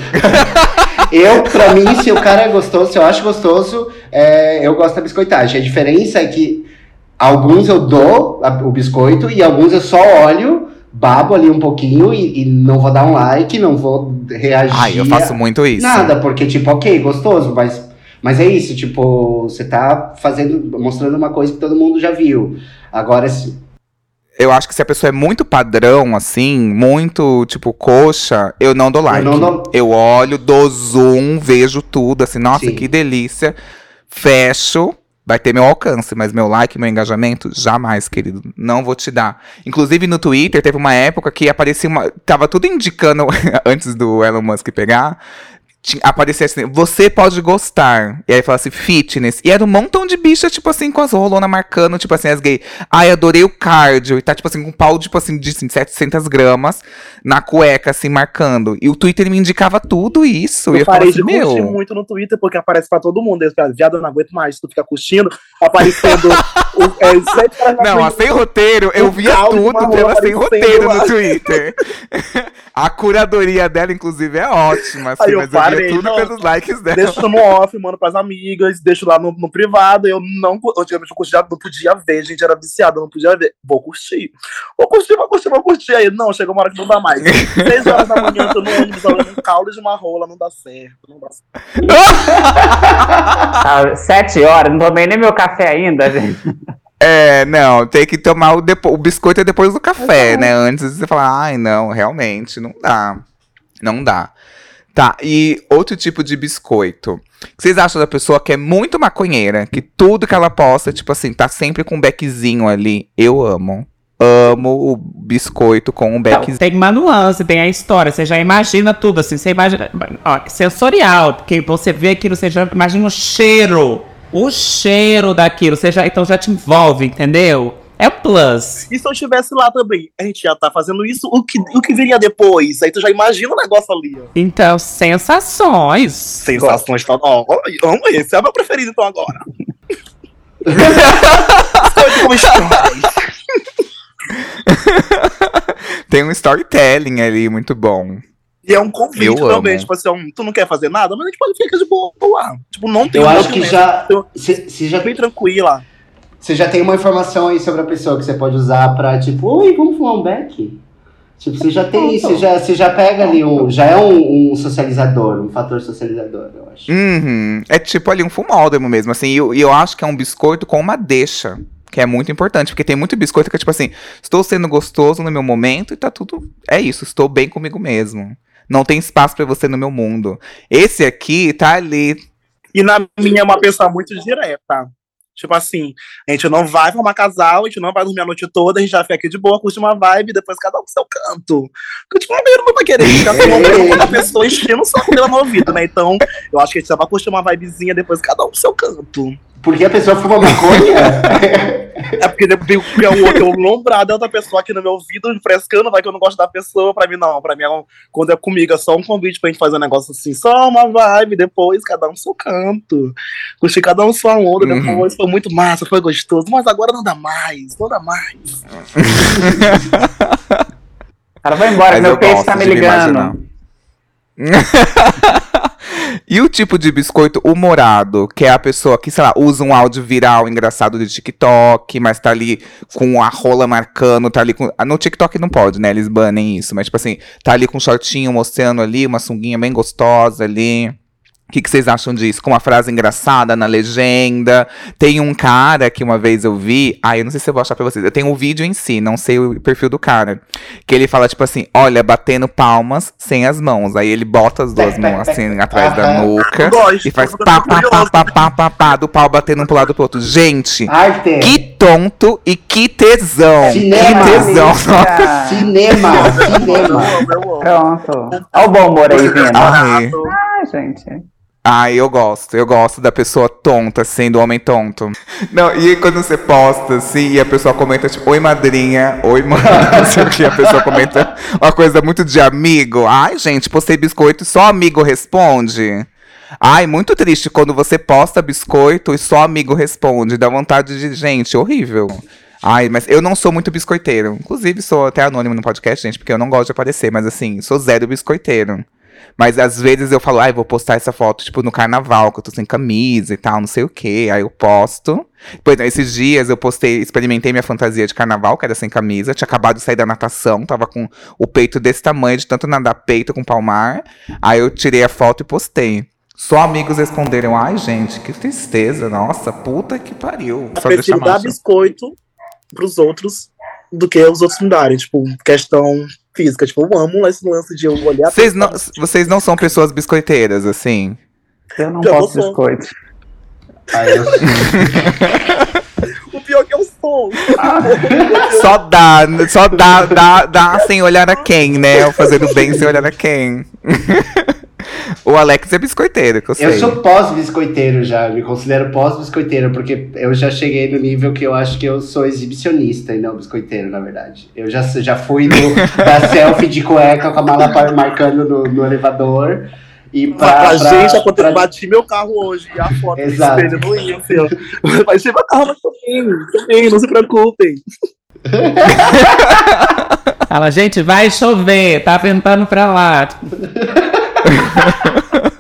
[SPEAKER 4] eu, pra mim, se o cara é gostoso, se eu acho gostoso, é, eu gosto da biscoitagem. A diferença é que alguns eu dou o biscoito e alguns eu só olho, babo ali um pouquinho e, e não vou dar um like, não vou reagir.
[SPEAKER 2] Ai, eu faço muito isso.
[SPEAKER 4] Nada, porque, tipo, ok, gostoso, mas, mas é isso, tipo, você tá fazendo, mostrando uma coisa que todo mundo já viu. Agora, se,
[SPEAKER 2] Eu acho que se a pessoa é muito padrão, assim, muito, tipo, coxa, eu não dou like.
[SPEAKER 4] não dou-
[SPEAKER 2] Eu olho, dou zoom, vejo tudo, assim, nossa,
[SPEAKER 4] Sim.
[SPEAKER 2] que delícia. Fecho, vai ter meu alcance, mas meu like, meu engajamento, jamais, querido. Não vou te dar. Inclusive no Twitter, teve uma época que aparecia uma. Tava tudo indicando, *laughs* antes do Elon Musk pegar. Aparecia assim, você pode gostar. E aí falava assim, fitness. E era um montão de bicha, tipo assim, com as rolonas marcando, tipo assim, as gays. Ai, adorei o cardio. E tá, tipo assim, com um pau, tipo assim, de assim, 700 gramas na cueca, assim, marcando. E o Twitter me indicava tudo isso. e
[SPEAKER 6] Eu
[SPEAKER 2] eu falava
[SPEAKER 6] parei
[SPEAKER 2] assim,
[SPEAKER 6] de curtir
[SPEAKER 2] meu.
[SPEAKER 6] muito no Twitter, porque aparece pra todo mundo. Eu falo, viado, eu não aguento mais. Tu fica curtindo, aparecendo. *laughs* o, é,
[SPEAKER 2] Não, a sem roteiro, eu via tudo pela sem roteiro no Twitter. *laughs* a curadoria dela, inclusive, é ótima, assim,
[SPEAKER 6] Aí eu
[SPEAKER 2] mas eu
[SPEAKER 6] parei,
[SPEAKER 2] via tudo
[SPEAKER 6] não.
[SPEAKER 2] pelos likes dela.
[SPEAKER 6] Deixo no off, mando pras amigas, deixo lá no, no privado. Eu não. Antigamente eu curtia, não podia ver, gente, era viciado, eu não podia ver. Vou curtir. Vou curtir, vou curtir, vou curtir. Aí, não, chegou uma hora que não dá mais. *laughs* Seis horas da manhã, eu tô no ônibus olhando um caldo de uma rola, não dá certo. Não dá certo. *laughs*
[SPEAKER 7] Ah, sete horas, não tomei nem meu café ainda, *laughs* gente.
[SPEAKER 2] É, não, tem que tomar o, depo- o biscoito é depois do café, né? Antes você falar, ai, não, realmente, não dá. Não dá. Tá, e outro tipo de biscoito. O que vocês acham da pessoa que é muito maconheira? Que tudo que ela posta, tipo assim, tá sempre com um beckzinho ali. Eu amo. Amo o biscoito com um
[SPEAKER 5] Então,
[SPEAKER 2] beckzinho.
[SPEAKER 5] tem uma nuance, tem a história, você já imagina tudo, assim, você imagina. Ó, sensorial, porque você vê aquilo, você já imagina o cheiro. O cheiro daquilo, você já, então já te envolve, entendeu? É plus.
[SPEAKER 6] E se eu estivesse lá também? A gente já tá fazendo isso, o que, o que viria depois? Aí tu já imagina o negócio ali, ó.
[SPEAKER 5] Então, sensações.
[SPEAKER 6] Sensações ó, amo esse, é o meu preferido então agora. Biscoito com histórias.
[SPEAKER 2] Tem um storytelling ali muito bom.
[SPEAKER 6] E é um convite
[SPEAKER 2] Eu
[SPEAKER 6] também,
[SPEAKER 2] amo.
[SPEAKER 6] tipo assim, um, tu não quer fazer nada, mas a gente pode ficar de boa lá. Tipo, não tem
[SPEAKER 4] eu
[SPEAKER 6] um
[SPEAKER 4] acho que já.
[SPEAKER 6] eu-
[SPEAKER 4] Você já
[SPEAKER 6] bem tranquila.
[SPEAKER 4] Você já tem uma informação aí sobre a pessoa que você pode usar pra, tipo, oi, vamos fumar um beck? Tipo, você já tem, você já, você já pega ali um. Já é um, um socializador, um fator socializador, eu acho.
[SPEAKER 2] Uhum. É tipo ali um fumódromo mesmo, assim. E eu, e eu acho que é um biscoito com uma deixa. Que é muito importante, porque tem muito biscoito que é tipo assim: estou sendo gostoso no meu momento e tá tudo. É isso, estou bem comigo mesmo. Não tem espaço pra você no meu mundo. Esse aqui tá ali.
[SPEAKER 6] E na minha é uma pessoa muito direta. Tipo assim, a gente não vai formar casal, a gente não vai dormir a noite toda, a gente já fica aqui de boa, curte uma vibe, depois cada um pro seu canto. Porque, tipo, primeiro não vai querer ficar com outra pessoa enchendo o saco dela no ouvido, né? Então, eu acho que a gente já vai curtir uma vibezinha, depois cada um pro seu canto.
[SPEAKER 4] Porque a pessoa fuma maconha? *laughs*
[SPEAKER 6] É porque depois é o outro lombrado, é outra pessoa aqui no meu ouvido, frescando, vai que eu não gosto da pessoa. Pra mim, não. Pra mim, é um- quando é comigo, é só um convite pra gente fazer um negócio assim, só uma vibe, depois cada um seu canto. Curtir cada um sua onda,
[SPEAKER 2] Uhum.
[SPEAKER 6] depois foi muito massa, foi gostoso, mas agora não dá mais, não dá mais. *laughs*
[SPEAKER 7] Cara, vai embora,
[SPEAKER 2] Mas
[SPEAKER 7] meu
[SPEAKER 2] eu
[SPEAKER 7] peixe tá me ligando. *laughs*
[SPEAKER 2] e o tipo de biscoito humorado, que é a pessoa que, sei lá, usa um áudio viral engraçado de TikTok, mas tá ali com a rola marcando, tá ali com. ah, No TikTok não pode, né? Eles banem isso, mas tipo assim, tá ali com um shortinho mostrando ali, uma sunguinha bem gostosa ali. O que, que vocês acham disso? Com uma frase engraçada na legenda. Tem um cara que uma vez eu vi. Ah, eu não sei se eu vou achar pra vocês. Eu tenho o vídeo em si, não sei o perfil do cara. Que ele fala, tipo assim: olha, batendo palmas sem as mãos. Aí ele bota as duas mãos assim atrás da nuca.
[SPEAKER 6] Gosto,
[SPEAKER 2] E faz pá, pá, pá, pá, pá, pá, pá, do pau batendo um pro lado pro outro. Gente,
[SPEAKER 4] Arte.
[SPEAKER 2] que tonto e que tesão.
[SPEAKER 4] Cinema.
[SPEAKER 2] Que tesão. *laughs*
[SPEAKER 4] Cinema, cinema.
[SPEAKER 7] Pronto. Olha o bom humor aí vindo.
[SPEAKER 2] Ai.
[SPEAKER 7] Ai, gente.
[SPEAKER 2] Ah, eu gosto. Eu gosto da pessoa tonta, assim, do homem tonto. Não, e quando você posta, assim, e a pessoa comenta, tipo, oi madrinha, oi mãe, *laughs* não que, a pessoa comenta uma coisa muito de amigo. Ai, gente, postei biscoito e só amigo responde. Ai, muito triste quando você posta biscoito e só amigo responde. Dá vontade de, gente, horrível. Ai, mas eu não sou muito biscoiteiro. Inclusive, sou até anônimo no podcast, gente, porque eu não gosto de aparecer, mas assim, sou zero biscoiteiro. Mas às vezes eu falo, ai, vou postar essa foto, tipo, no carnaval, que eu tô sem camisa e tal, não sei o quê. Aí eu posto. Pois esses dias eu postei, experimentei minha fantasia de carnaval, que era sem camisa. Tinha acabado de sair da natação, tava com o peito desse tamanho, de tanto nadar peito com palmar. Aí eu tirei a foto e postei. Só amigos responderam, ai, gente, que tristeza, nossa, puta que pariu.
[SPEAKER 6] Eu
[SPEAKER 2] Só deixa
[SPEAKER 6] prefiro dar biscoito pros outros do que os outros me darem, tipo, questão física. Tipo, eu amo esse lance de eu olhar.
[SPEAKER 2] Vocês não, vocês não são pessoas biscoiteiras, assim?
[SPEAKER 7] Eu não
[SPEAKER 6] Eu
[SPEAKER 7] posso
[SPEAKER 6] sou.
[SPEAKER 7] biscoito.
[SPEAKER 4] Aí eu- *laughs*
[SPEAKER 6] O pior que eu sou. *laughs*
[SPEAKER 2] Só dá, só dá, dá, dá sem olhar a quem, né? O fazendo bem sem olhar a quem. *laughs* o Alex é biscoiteiro, que eu sei.
[SPEAKER 4] Eu sou pós-biscoiteiro já, me considero pós-biscoiteiro, porque eu já cheguei no nível que eu acho que eu sou exibicionista e não biscoiteiro, na verdade. Eu já, já fui no, *laughs* da selfie de cueca com a mala par- marcando no, no elevador. E
[SPEAKER 6] Pra,
[SPEAKER 4] pra,
[SPEAKER 6] pra, gente, aconteceu,
[SPEAKER 4] pra-
[SPEAKER 6] bati meu carro hoje e a foto do
[SPEAKER 4] Exato.
[SPEAKER 6] espelho não ia, assim, ó. Bati meu carro, mas tô bem, tô bem, não se preocupem. *laughs*
[SPEAKER 5] Fala, gente, vai chover, tá ventando pra lá. *laughs* *laughs*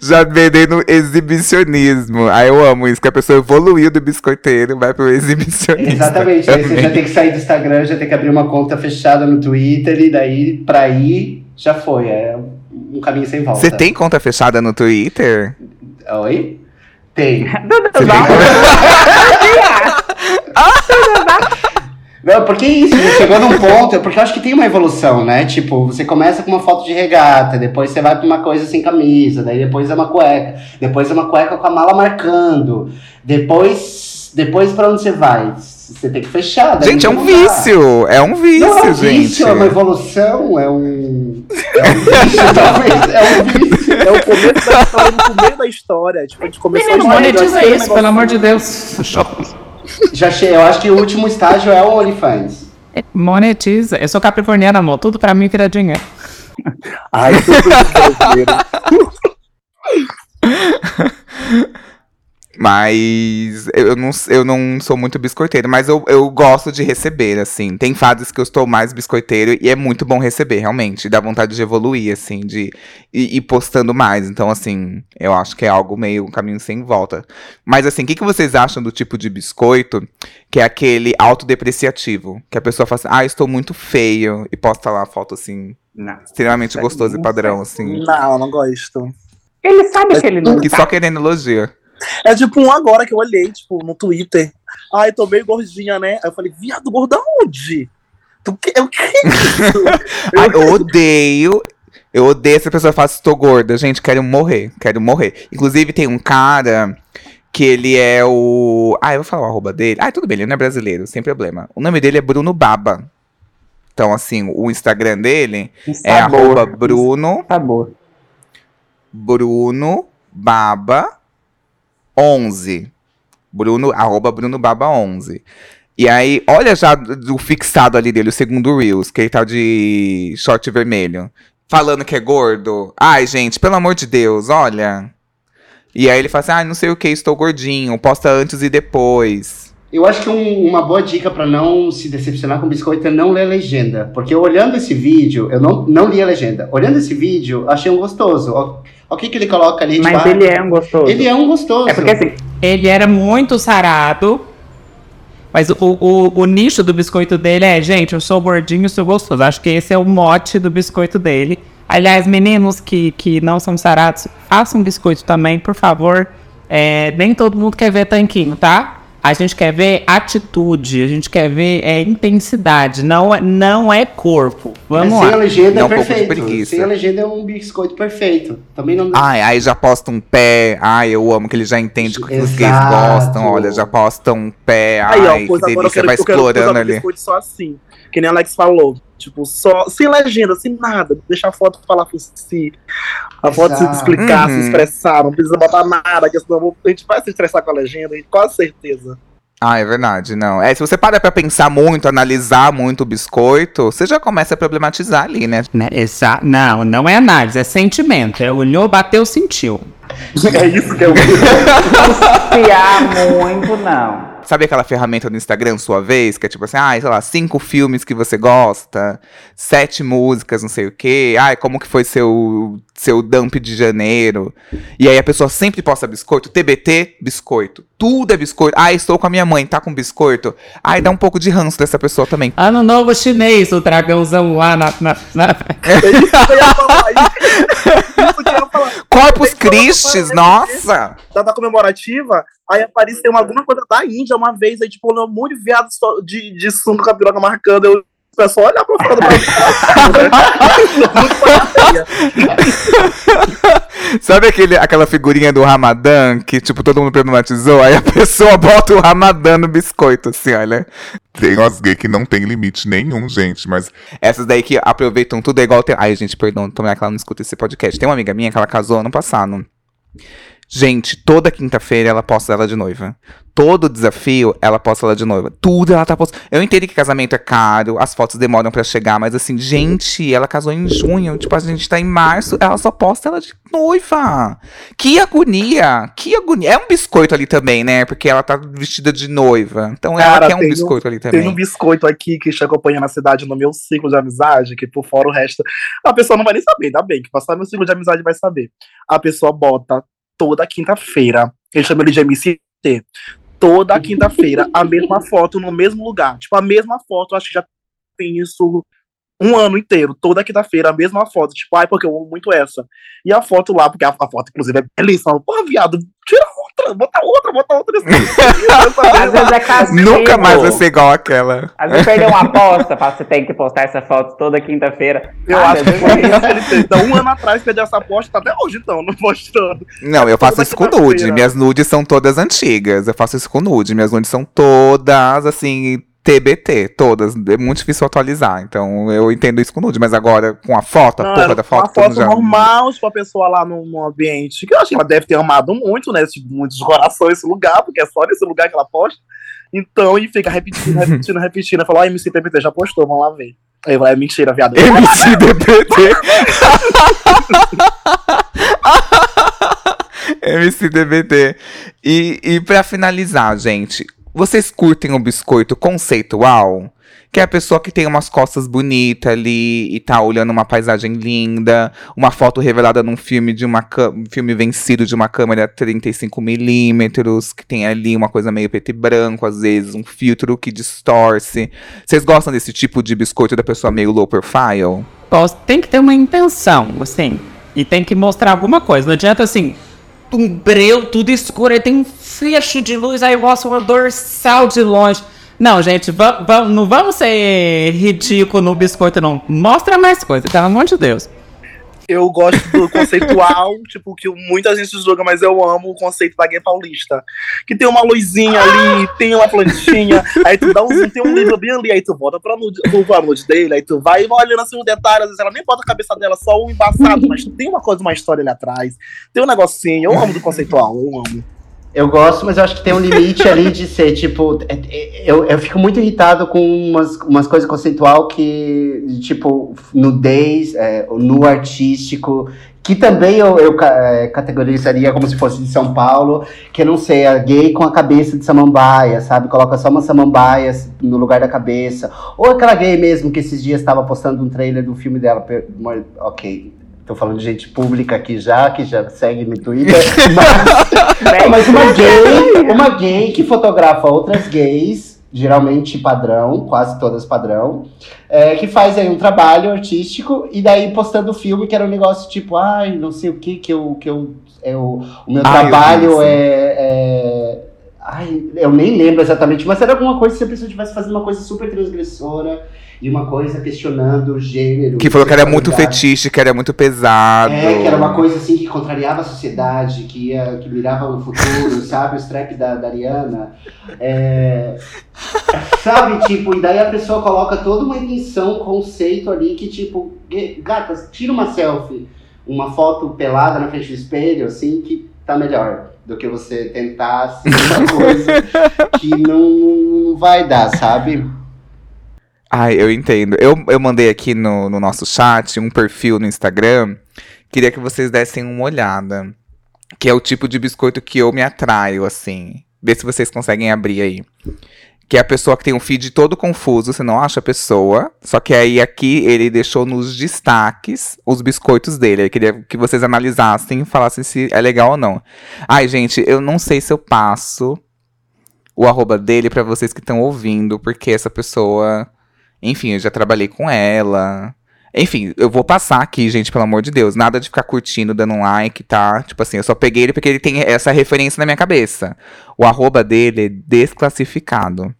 [SPEAKER 2] Já vendendo exibicionismo. Aí eu amo isso, que a pessoa evoluiu do biscoiteiro, vai pro exibicionismo.
[SPEAKER 4] Exatamente, aí você já tem que sair do Instagram, já tem que abrir uma conta fechada no Twitter, e daí pra ir já foi. É um caminho sem volta.
[SPEAKER 2] Você tem conta fechada no Twitter?
[SPEAKER 4] Oi? Tem. *laughs*
[SPEAKER 7] Dudu,
[SPEAKER 2] Você
[SPEAKER 7] vamos. *laughs*
[SPEAKER 4] Não, porque isso, já chegou num ponto, porque eu acho que tem uma evolução, né? Tipo, você começa com uma foto de regata, depois você vai pra uma coisa sem camisa, daí depois é uma cueca, depois é uma cueca com a mala marcando, depois, depois pra onde você vai? Você tem que fechar. daí
[SPEAKER 2] Gente, é um
[SPEAKER 4] dá.
[SPEAKER 2] vício! É um vício,
[SPEAKER 4] Não é um
[SPEAKER 2] gente.
[SPEAKER 4] vício, é uma evolução, é um. É um vício, *laughs* talvez, é um vício.
[SPEAKER 6] É o começo da história, no começo da história. Tipo, a gente começou
[SPEAKER 5] Menino,
[SPEAKER 6] a história,
[SPEAKER 5] monetiza isso, pelo amor de Deus. *laughs*
[SPEAKER 4] Já che... Eu acho que o último estágio é o OnlyFans.
[SPEAKER 5] Monetiza. Eu sou capricorniana, amor. Tudo pra mim vira dinheiro.
[SPEAKER 6] Ai, tudo brasileiro. *laughs*
[SPEAKER 2] Mas eu não, eu não sou muito biscoiteiro, mas eu, eu gosto de receber, assim. Tem fases que eu estou mais biscoiteiro e é muito bom receber, realmente. Dá vontade de evoluir, assim, de ir, postando mais. Então, assim, eu acho que é algo meio um caminho sem volta. Mas, assim, o que, que vocês acham do tipo de biscoito que é aquele autodepreciativo? Que a pessoa fala assim, ah, estou muito feio, e posta lá a foto, assim,
[SPEAKER 7] Não.
[SPEAKER 2] extremamente
[SPEAKER 7] aí
[SPEAKER 2] gostoso e
[SPEAKER 7] não
[SPEAKER 2] padrão, assim.
[SPEAKER 6] Não, não gosto.
[SPEAKER 7] Ele sabe que ele não
[SPEAKER 2] Que
[SPEAKER 7] tá.
[SPEAKER 2] só querendo elogio.
[SPEAKER 6] É tipo um agora que eu olhei, tipo, no Twitter. Ai, tô meio gordinha, né? Aí eu falei, viado, gorda onde? Tu que, eu que isso? *laughs*
[SPEAKER 2] Ai, eu odeio. Eu odeio essa pessoa fala estou gorda. Gente, quero morrer. Quero morrer. Inclusive, tem um cara que ele é o. Ah, eu vou falar o arroba dele. Ah, tudo bem, ele não é brasileiro, sem problema. O nome dele é Bruno Baba. Então, assim, o Instagram dele é arroba Bruno,
[SPEAKER 7] Sabor.
[SPEAKER 2] Bruno Baba 11. Bruno, arroba Bruno Baba 11. E aí, olha já o fixado ali dele, o segundo Reels, que ele tá de short vermelho. Falando que é gordo. Ai, gente, pelo amor de Deus, olha. E aí ele fala assim, ah, não sei o que, estou gordinho. Posta antes e depois.
[SPEAKER 4] Eu acho que um- uma boa dica pra não se decepcionar com biscoito é não ler a legenda. Porque olhando esse vídeo, eu não, não li a legenda. Olhando esse vídeo, achei um gostoso. O que, que ele coloca ali de
[SPEAKER 7] Mas
[SPEAKER 4] barra.
[SPEAKER 7] ele é um gostoso.
[SPEAKER 4] Ele é um gostoso.
[SPEAKER 7] É porque assim,
[SPEAKER 5] Ele era muito sarado. Mas o, o, o nicho do biscoito dele é, gente, eu sou gordinho, sou gostoso. Acho que esse é o mote do biscoito dele. Aliás, meninos que, que não são sarados, façam biscoito também, por favor. É, nem todo mundo quer ver tanquinho, tá? A gente quer ver atitude, a gente quer ver é, intensidade, não, é- não é corpo.
[SPEAKER 4] Mas
[SPEAKER 5] Vamos
[SPEAKER 4] sem a
[SPEAKER 5] lá.
[SPEAKER 4] legenda
[SPEAKER 2] Dá
[SPEAKER 4] é
[SPEAKER 2] um
[SPEAKER 4] perfeito. Sem a legenda é um biscoito perfeito. Também não
[SPEAKER 2] Ai, aí já posta um pé. Ai, eu amo que ele já entende o que os gays gostam. Olha, já posta um pé.
[SPEAKER 6] Aí,
[SPEAKER 2] Ai,
[SPEAKER 6] ó, pois
[SPEAKER 2] que delícia. Vai explorando ali.
[SPEAKER 6] biscoito só assim. Que nem a Alex falou. Tipo, só, sem legenda, sem nada. Deixa a foto falar por si. A foto se
[SPEAKER 4] Exato.
[SPEAKER 6] explicar,
[SPEAKER 2] Uhum.
[SPEAKER 6] se expressar. Não precisa botar nada, que senão a gente vai se estressar com a legenda, com certeza.
[SPEAKER 2] Ah, é verdade, não. É, se você para pra pensar muito, analisar muito o biscoito, você já começa a problematizar ali, né?
[SPEAKER 5] Né, exa- Não, não é análise, é sentimento. É olhou, bateu, sentiu. *laughs*
[SPEAKER 6] É isso que eu
[SPEAKER 7] piar muito, não.
[SPEAKER 2] Sabe aquela ferramenta do Instagram, sua vez, que é tipo assim, ah, sei lá, cinco filmes que você gosta, sete músicas, não sei o quê, ai, como que foi seu, seu dump de janeiro. E aí a pessoa sempre posta biscoito, TBT, biscoito. Tudo é biscoito. Ah, estou com a minha mãe, tá com biscoito. Ai, dá um pouco de ranço dessa pessoa também.
[SPEAKER 5] Ano novo chinês, o dragãozão lá na. na- na-
[SPEAKER 6] É isso que eu ia falar. Isso que eu ia falar.
[SPEAKER 2] Corpus
[SPEAKER 6] Tem
[SPEAKER 2] Christi, nossa!
[SPEAKER 6] data comemorativa, aí apareceu alguma coisa da Índia uma vez, aí tipo, um monte de viado só- de, de sunga com a piroca marcando, eu o pessoal olhar pra fora do palhaçaria. *laughs*
[SPEAKER 2] Sabe aquele, aquela figurinha do Ramadã que, tipo, todo mundo problematizou? Aí a pessoa bota o Ramadã no biscoito, assim, olha.
[SPEAKER 3] Tem umas gays que não tem limite nenhum, gente, mas
[SPEAKER 2] Essas daí que aproveitam tudo é igual. Tem... Ai, gente, perdão, tomara que ela não escuta esse podcast. Tem uma amiga minha que ela casou ano passado. Gente, toda quinta-feira ela posta ela de noiva. Todo desafio, ela posta ela de noiva. Tudo ela tá postando. Eu entendo que casamento é caro, as fotos demoram pra chegar, mas assim, gente, ela casou em junho. Tipo, a gente tá em março, ela só posta ela de noiva. Que agonia! Que agonia! É um biscoito ali também, né? Porque ela tá vestida de noiva. Então ela
[SPEAKER 6] Cara,
[SPEAKER 2] quer um
[SPEAKER 6] tem um-
[SPEAKER 2] biscoito ali também.
[SPEAKER 6] Tem um biscoito aqui que te acompanha na cidade no meu ciclo de amizade, que por fora o resto. A pessoa não vai nem saber, ainda bem, que passar meu ciclo de amizade vai saber. A pessoa bota toda quinta-feira, ele chama ele de MCT. Toda *laughs* quinta-feira, a mesma foto no mesmo lugar. Tipo, a mesma foto, acho que já tem isso um ano inteiro. Toda quinta-feira, a mesma foto. Tipo, ai, porque eu amo muito essa. E a foto lá, porque a, a foto, inclusive, é belíssima. Porra, viado, tira outra, bota outra, bota outra. *laughs*
[SPEAKER 7] Às vezes é.
[SPEAKER 2] Nunca mais vai ser igual aquela.
[SPEAKER 7] Às vezes perdeu uma aposta, fala, você tem que postar essa foto toda quinta-feira.
[SPEAKER 6] Eu
[SPEAKER 7] Ah,
[SPEAKER 6] acho que foi isso que ele fez. Então, um ano atrás, perdeu essa aposta, tá até hoje, então, não postando.
[SPEAKER 2] Não, eu faço isso com nude. Minhas nudes são todas antigas. Eu faço isso com nude. Minhas nudes são todas, assim, TBT. Todas. É muito difícil atualizar. Então eu entendo isso com nude. Mas agora, com a foto, a
[SPEAKER 6] Não,
[SPEAKER 2] porra
[SPEAKER 6] era
[SPEAKER 2] da
[SPEAKER 6] uma
[SPEAKER 2] foto, todo
[SPEAKER 6] foto
[SPEAKER 2] já...
[SPEAKER 6] normal, tipo, a pessoa lá no, no ambiente, que eu acho que ela deve ter amado muito, né, tipo, muitos corações esse lugar, porque é só nesse lugar que ela posta. Então, e fica repetindo, repetindo, *laughs* repetindo. Falou, ó, MC TBT já postou, vamos lá ver. Aí vai, é mentira, viado.
[SPEAKER 2] MC DBT. MC DBT. E, e pra finalizar, gente, vocês curtem o biscoito conceitual? Que é a pessoa que tem umas costas bonitas ali e tá olhando uma paisagem linda, uma foto revelada num filme de uma um filme vencido de uma câmera 35mm, que tem ali uma coisa meio preto e branco, às vezes, um filtro que distorce. Vocês gostam desse tipo de biscoito da pessoa meio low profile?
[SPEAKER 5] Tem que ter uma intenção, assim. E tem que mostrar alguma coisa. Não adianta assim. Um breu, tudo escuro, aí tem um fecho de luz, aí mostra uma dorsal de longe. Não, gente, não vamos ser ridículo no biscoito, não. Mostra mais coisa, pelo amor de Deus.
[SPEAKER 6] Eu gosto do conceitual, *laughs* tipo, que muita gente julga, mas eu amo o conceito da gay paulista. Que tem uma luzinha ali, tem uma plantinha, aí tu dá um zoom, tem um livro bem ali, aí tu volta pra nude, pra nude dele, aí tu vai vai olhando assim os detalhes, às vezes ela nem bota a cabeça dela, só o embaçado, mas tem uma coisa, uma história ali atrás, tem um negocinho, eu amo do conceitual, eu amo.
[SPEAKER 4] Eu gosto, mas eu acho que tem um limite ali de ser, tipo, é- é- eu, eu fico muito irritado com umas, umas coisas conceitual que, tipo, nudez, é, nu artístico, que também eu, eu é, categorizaria como se fosse de São Paulo, que não sei, a gay com a cabeça de samambaia, sabe? Coloca só uma samambaia no lugar da cabeça. Ou aquela gay mesmo que esses dias estava postando um trailer do filme dela. Ok, tô falando de gente pública aqui já, que já segue no Twitter. *laughs* mas, mas uma gay, uma gay que fotografa outras gays, geralmente padrão, quase todas padrão, é, que faz aí um trabalho artístico e daí postando o filme que era um negócio tipo, ai, não sei o que, que eu. Que eu, eu o meu
[SPEAKER 2] Ah,
[SPEAKER 4] trabalho é, é- Ai, eu nem lembro exatamente, mas era alguma coisa se a pessoa estivesse fazendo uma coisa super transgressora e uma coisa questionando o gênero.
[SPEAKER 2] Que falou que era muito fetiche, que era muito pesado.
[SPEAKER 4] É, que era uma coisa assim que contrariava a sociedade, que, ia, que mirava no futuro, *laughs* sabe? O strap da, da Ariana. É, sabe, tipo, e daí a pessoa coloca toda uma intenção, um conceito ali que, tipo, "Gue- gata, tira uma selfie, uma foto pelada na frente do espelho, assim, que tá melhor do que você tentar ser uma coisa *laughs* que não, não vai dar, sabe?
[SPEAKER 2] Ai, eu entendo. Eu, eu mandei aqui no, no nosso chat um perfil no Instagram. Queria que vocês dessem uma olhada. Que é o tipo de biscoito que eu me atraio, assim. Vê se vocês conseguem abrir aí. Que é a pessoa que tem um feed todo confuso, você não acha a pessoa. Só que aí aqui ele deixou nos destaques os biscoitos dele. Eu queria que vocês analisassem e falassem se é legal ou não. Ai, gente, eu não sei se eu passo o arroba dele pra vocês que estão ouvindo, porque essa pessoa. Enfim, eu já trabalhei com ela. Enfim, eu vou passar aqui, gente, pelo amor de Deus. Nada de ficar curtindo, dando um like, tá? Tipo assim, eu só peguei ele porque ele tem essa referência na minha cabeça. O arroba dele é desclassificado.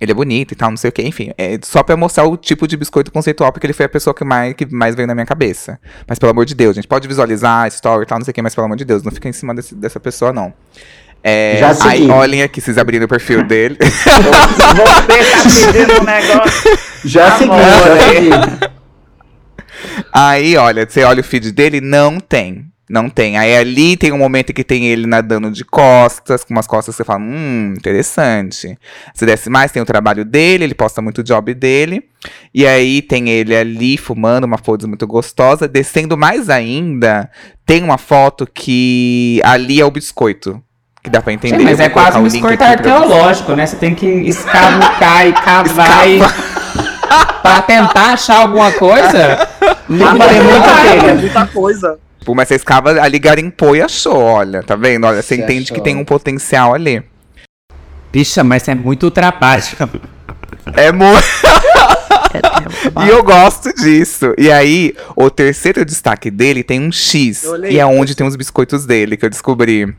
[SPEAKER 2] Ele é bonito e tal, não sei o que, enfim. É só pra mostrar o tipo de biscoito conceitual, porque ele foi a pessoa que mais, que mais veio na minha cabeça. Mas pelo amor de Deus, gente, pode visualizar a story e tal, não sei o que, mas pelo amor de Deus, não fica em cima desse- dessa pessoa, não. É,
[SPEAKER 4] Já
[SPEAKER 2] aí,
[SPEAKER 4] segui.
[SPEAKER 2] olhem aqui, vocês abriram o perfil dele. *laughs*
[SPEAKER 7] Você tá pedindo um negócio.
[SPEAKER 4] Já segui,
[SPEAKER 7] Amor,
[SPEAKER 4] já segui.
[SPEAKER 2] Aí, olha, você olha o feed dele, não tem. Não tem. Aí ali tem um momento que tem ele nadando de costas, com umas costas que você fala, hum, interessante. Se desce mais, tem o trabalho dele, ele posta muito o job dele. E aí tem ele ali fumando uma pose muito gostosa. Descendo mais ainda, tem uma foto que ali é o biscoito. Que dá pra entender.
[SPEAKER 5] Sim, mas é quase um
[SPEAKER 2] o link
[SPEAKER 5] biscoito
[SPEAKER 2] aqui pra
[SPEAKER 5] arqueológico, né? Você tem que escavucar e cavar e... pra tentar achar alguma coisa. *laughs* Não tem muita
[SPEAKER 6] É
[SPEAKER 5] telha.
[SPEAKER 6] muita coisa.
[SPEAKER 2] Tipo, mas você escava ali, garimpou e achou, olha, tá vendo? Olha, você
[SPEAKER 4] Você
[SPEAKER 2] entende
[SPEAKER 4] achou.
[SPEAKER 2] que tem um potencial ali.
[SPEAKER 5] Bicha, mas é muito ultrapasso.
[SPEAKER 2] É muito. *laughs* *laughs* e eu gosto disso. E aí, o terceiro destaque dele tem um X. E é onde tem os biscoitos dele que eu descobri.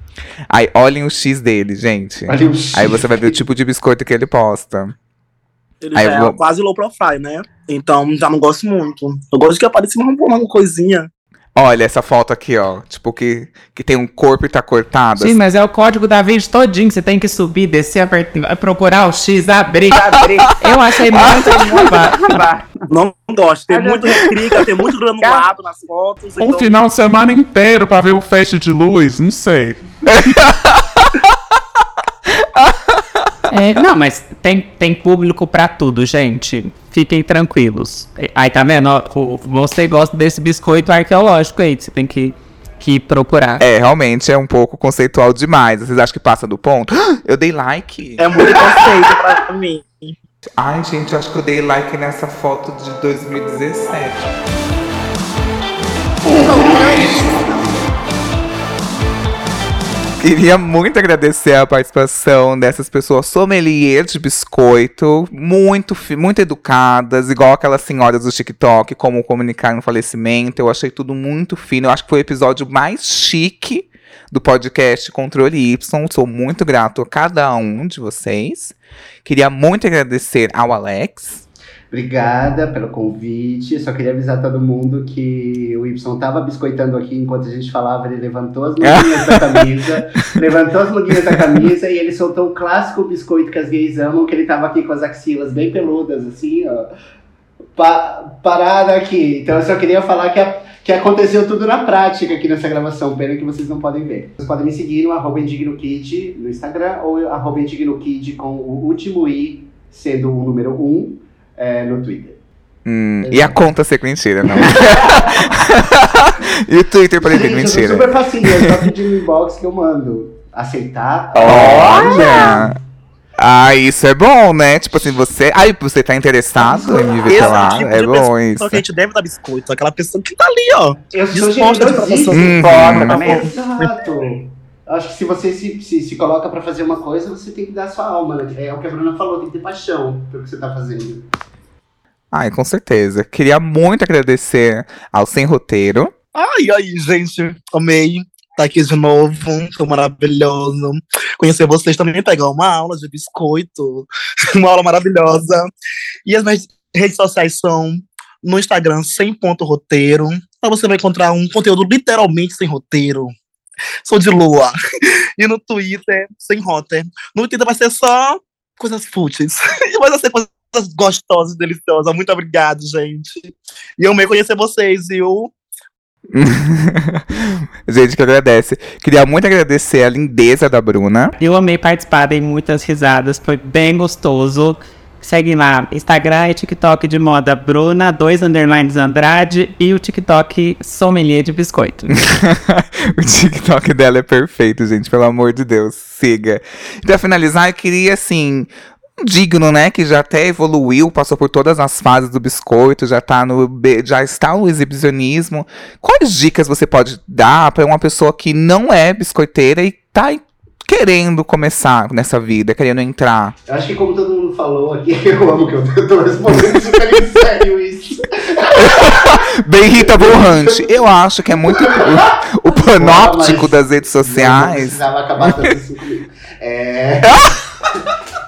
[SPEAKER 2] Aí, olhem o X dele, gente.
[SPEAKER 4] Olha o X.
[SPEAKER 2] Aí você vai ver o tipo de biscoito que ele posta.
[SPEAKER 6] Ele
[SPEAKER 2] Aí
[SPEAKER 6] já é
[SPEAKER 2] vou-
[SPEAKER 6] quase low profile, né? Então já não gosto muito. Eu gosto que apareça uma, uma coisinha.
[SPEAKER 2] Olha essa foto aqui, ó. Tipo, que, que tem um corpo e tá cortado.
[SPEAKER 5] Sim, mas é o código da Vinci todinho. Você tem que subir, descer, apertar, procurar o X, abrir. *laughs*
[SPEAKER 7] Abrir.
[SPEAKER 5] Eu achei muito babado.
[SPEAKER 6] Não gosto. Tem muito recrica, tem muito granulado nas fotos.
[SPEAKER 3] Um
[SPEAKER 6] então-
[SPEAKER 3] final de semana inteiro pra ver o feixe de luz, não sei. *laughs*
[SPEAKER 5] É, não, mas tem, tem público pra tudo, gente. Fiquem tranquilos. É, Aí, tá vendo? você gosta desse biscoito arqueológico aí. Você tem que, que procurar.
[SPEAKER 2] É, realmente é um pouco conceitual demais. Vocês acham que passa do ponto? *gasps* Eu dei like.
[SPEAKER 6] É muito conceito pra mim.
[SPEAKER 2] Ai, gente, eu acho que eu dei like nessa foto de 2017. Queria muito agradecer a participação dessas pessoas sommeliers de biscoito, muito, muito educadas, igual aquelas senhoras do TikTok, como comunicar no falecimento. Eu achei tudo muito fino. Eu acho que foi o episódio mais chique do podcast Controle Y. Sou muito grato a cada um de vocês. Queria muito agradecer ao Alex.
[SPEAKER 4] Obrigada pelo convite. Só queria avisar todo mundo que o Y tava biscoitando aqui enquanto a gente falava. Ele levantou as manguinhas da *laughs* camisa, levantou as manguinhas da camisa e ele soltou o clássico biscoito que as gays amam, que ele tava aqui com as axilas bem peludas, assim, ó. Pa parada aqui. Então eu só queria falar que, a, que aconteceu tudo na prática aqui nessa gravação. Pena que vocês não podem ver. Vocês podem me seguir no arroba IndignoKid no Instagram ou arroba IndignoKid com o último I sendo o número 1 é, no Twitter.
[SPEAKER 2] Hum, e a conta ser mentira, não. *laughs* e o Twitter pra
[SPEAKER 4] eu
[SPEAKER 2] mentira.
[SPEAKER 4] super facinho, é só pedir no inbox que eu mando. Aceitar?
[SPEAKER 2] Olha! Ah, isso é bom, né? Tipo assim, você. Ai, você tá interessado em me ver lá?
[SPEAKER 6] tipo
[SPEAKER 2] É bom
[SPEAKER 6] pessoa
[SPEAKER 2] isso.
[SPEAKER 6] que a gente deve dar biscoito. Aquela pessoa que tá ali, ó.
[SPEAKER 4] Eu sou generosíssimo.
[SPEAKER 2] Uhum.
[SPEAKER 4] Exato. Acho que se você se, se, se coloca pra fazer uma coisa, você tem que dar sua alma, né? É o que a Bruna falou, tem que ter paixão pelo que você tá fazendo.
[SPEAKER 2] Ai, com certeza. Queria muito agradecer ao Sem Roteiro.
[SPEAKER 6] Ai, ai, gente, amei. Tá aqui de novo, foi maravilhoso. Conhecer vocês também, pegar uma aula de biscoito, *laughs* uma aula maravilhosa. E as minhas redes sociais são no Instagram, sem ponto roteiro. Lá você vai encontrar um conteúdo literalmente sem roteiro. Sou de lua. *laughs* E no Twitter, sem roter. No Twitter vai ser só coisas fúteis. *laughs* Mas vai ser coisas gostosas, deliciosas. Muito obrigado, gente. E eu amei conhecer vocês, viu? *laughs*
[SPEAKER 2] Gente, que agradece. Queria muito agradecer a lindeza da Bruna.
[SPEAKER 5] Eu amei participar, dei muitas risadas, foi bem gostoso. Segue lá, Instagram e TikTok de moda Bruna, dois underlines Andrade e o TikTok Sommelier de Biscoito. *laughs*
[SPEAKER 2] o TikTok dela é perfeito, gente, pelo amor de Deus. Siga. E pra finalizar, eu queria, assim, digno, né? Que já até evoluiu, passou por todas as fases do biscoito, já tá no, já está no exibicionismo. Quais dicas você pode dar pra uma pessoa que não é biscoiteira e tá querendo começar nessa vida, querendo entrar?
[SPEAKER 4] Eu acho que como todo mundo falou aqui, *laughs* eu amo que eu tô- eu tô respondendo super sério isso. *laughs*
[SPEAKER 2] Bem Rita Hunt. Eu acho que é muito *laughs* o, o panóptico das redes
[SPEAKER 4] Não, não
[SPEAKER 2] sociais.
[SPEAKER 4] precisava acabar tanto assim comigo. É...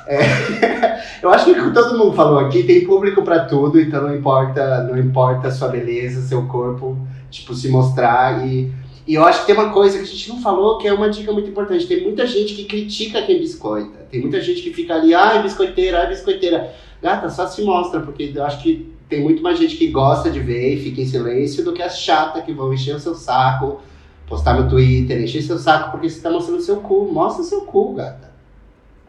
[SPEAKER 4] É, Eu acho que como todo mundo falou aqui, tem público pra tudo, então não importa, não importa a sua beleza, seu corpo, tipo, se mostrar e e eu acho que tem uma coisa que a gente não falou, que é uma dica muito importante. Tem muita gente que critica quem biscoita. Tem muita gente que fica ali, ai, biscoiteira, ai, biscoiteira. Gata, só se mostra, porque eu acho que tem muito mais gente que gosta de ver e fica em silêncio do que as chatas que vão encher o seu saco, postar no Twitter, encher seu saco porque você tá mostrando seu cu. Mostra seu cu, gata.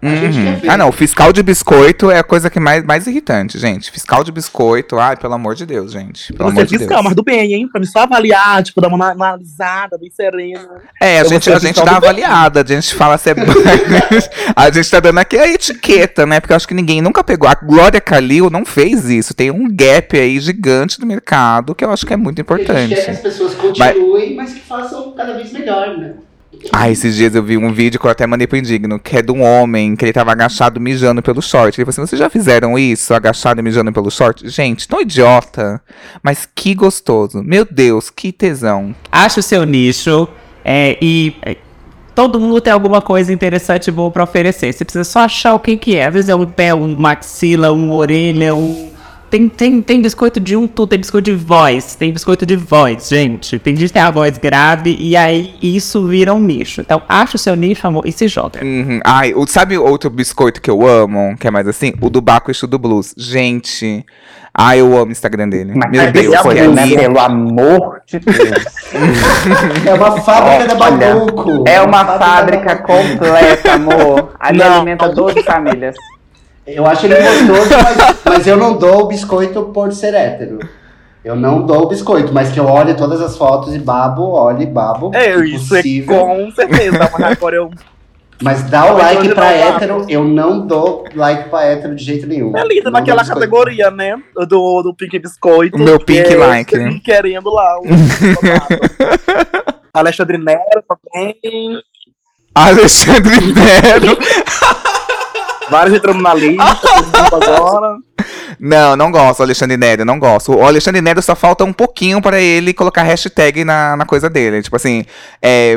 [SPEAKER 4] A gente
[SPEAKER 2] Uhum. Ah, não, fiscal de biscoito é a coisa que mais, mais irritante, gente. Fiscal de biscoito, ai, pelo amor de Deus, gente. Pelo
[SPEAKER 6] Você
[SPEAKER 2] amor de
[SPEAKER 6] fiscal,
[SPEAKER 2] Deus.
[SPEAKER 6] mas do bem, hein? Pra me só avaliar, tipo, dar uma analisada bem serena.
[SPEAKER 2] É, a
[SPEAKER 6] Eu
[SPEAKER 2] gente, a gente dá
[SPEAKER 6] do bem.
[SPEAKER 2] avaliada, a gente fala se é. *laughs* a gente tá dando aqui a etiqueta, né? Porque eu acho que ninguém nunca pegou. A Glória Calil não fez isso. Tem um gap aí gigante no mercado que eu acho que é muito
[SPEAKER 4] A gente quer que as
[SPEAKER 2] importante.
[SPEAKER 4] pessoas continuem, mas que façam cada vez melhor, né?
[SPEAKER 2] Ah, esses dias eu vi um vídeo que eu até mandei pro Indigno, que é de um homem que ele tava agachado mijando pelo short. Ele falou assim: vocês já fizeram isso? Agachado mijando pelo short? Gente, tão idiota, mas que gostoso. Meu Deus, que tesão.
[SPEAKER 5] Ache o seu nicho é, e é, todo mundo tem alguma coisa interessante e boa pra oferecer. Você precisa só achar o que, que é. Às vezes é um pé, um maxila, um orelha, um. Tem, tem, tem biscoito de um tudo, tem biscoito de voz, tem biscoito de voz, gente. Tem gente que tem a voz grave e aí isso vira um nicho. Então, acha o seu nicho, amor, e se joga.
[SPEAKER 2] Uhum. Ai, o- sabe outro biscoito que eu amo, que é mais assim? O do Baco e do Blues. Gente, ai, eu amo o Instagram dele.
[SPEAKER 7] Mas
[SPEAKER 2] Meu
[SPEAKER 7] é
[SPEAKER 2] Deus,
[SPEAKER 7] pelo
[SPEAKER 2] que
[SPEAKER 7] amor, né? Pelo amor de Deus. *laughs*
[SPEAKER 4] É uma fábrica da
[SPEAKER 7] Olha,
[SPEAKER 4] Babuco.
[SPEAKER 7] É uma
[SPEAKER 4] da
[SPEAKER 7] fábrica completa, amor. *laughs* Ali
[SPEAKER 6] Não.
[SPEAKER 7] alimenta 12 famílias.
[SPEAKER 4] Eu acho ele gostoso, mas, *laughs* mas eu não dou o biscoito por ser hétero. Eu não dou o biscoito, mas que eu olho todas as fotos e babo, olho e babo.
[SPEAKER 6] É, isso é com certeza. Mas *laughs* agora eu.
[SPEAKER 4] Mas dá o like pra hétero, eu não dou like pra hétero de jeito nenhum.
[SPEAKER 6] É linda naquela categoria, né? Do, do Pink Biscoito.
[SPEAKER 2] O meu Pink
[SPEAKER 6] é
[SPEAKER 2] Like.
[SPEAKER 6] você *laughs* Querendo lá. O Alexandre Nero também.
[SPEAKER 2] Alexandre Nero.
[SPEAKER 6] Vários entrando na lista. *laughs* agora.
[SPEAKER 2] Não, não gosto, Alexandre Nero, não gosto. O Alexandre Nero só falta um pouquinho pra ele colocar hashtag na, na coisa dele. Tipo assim, é,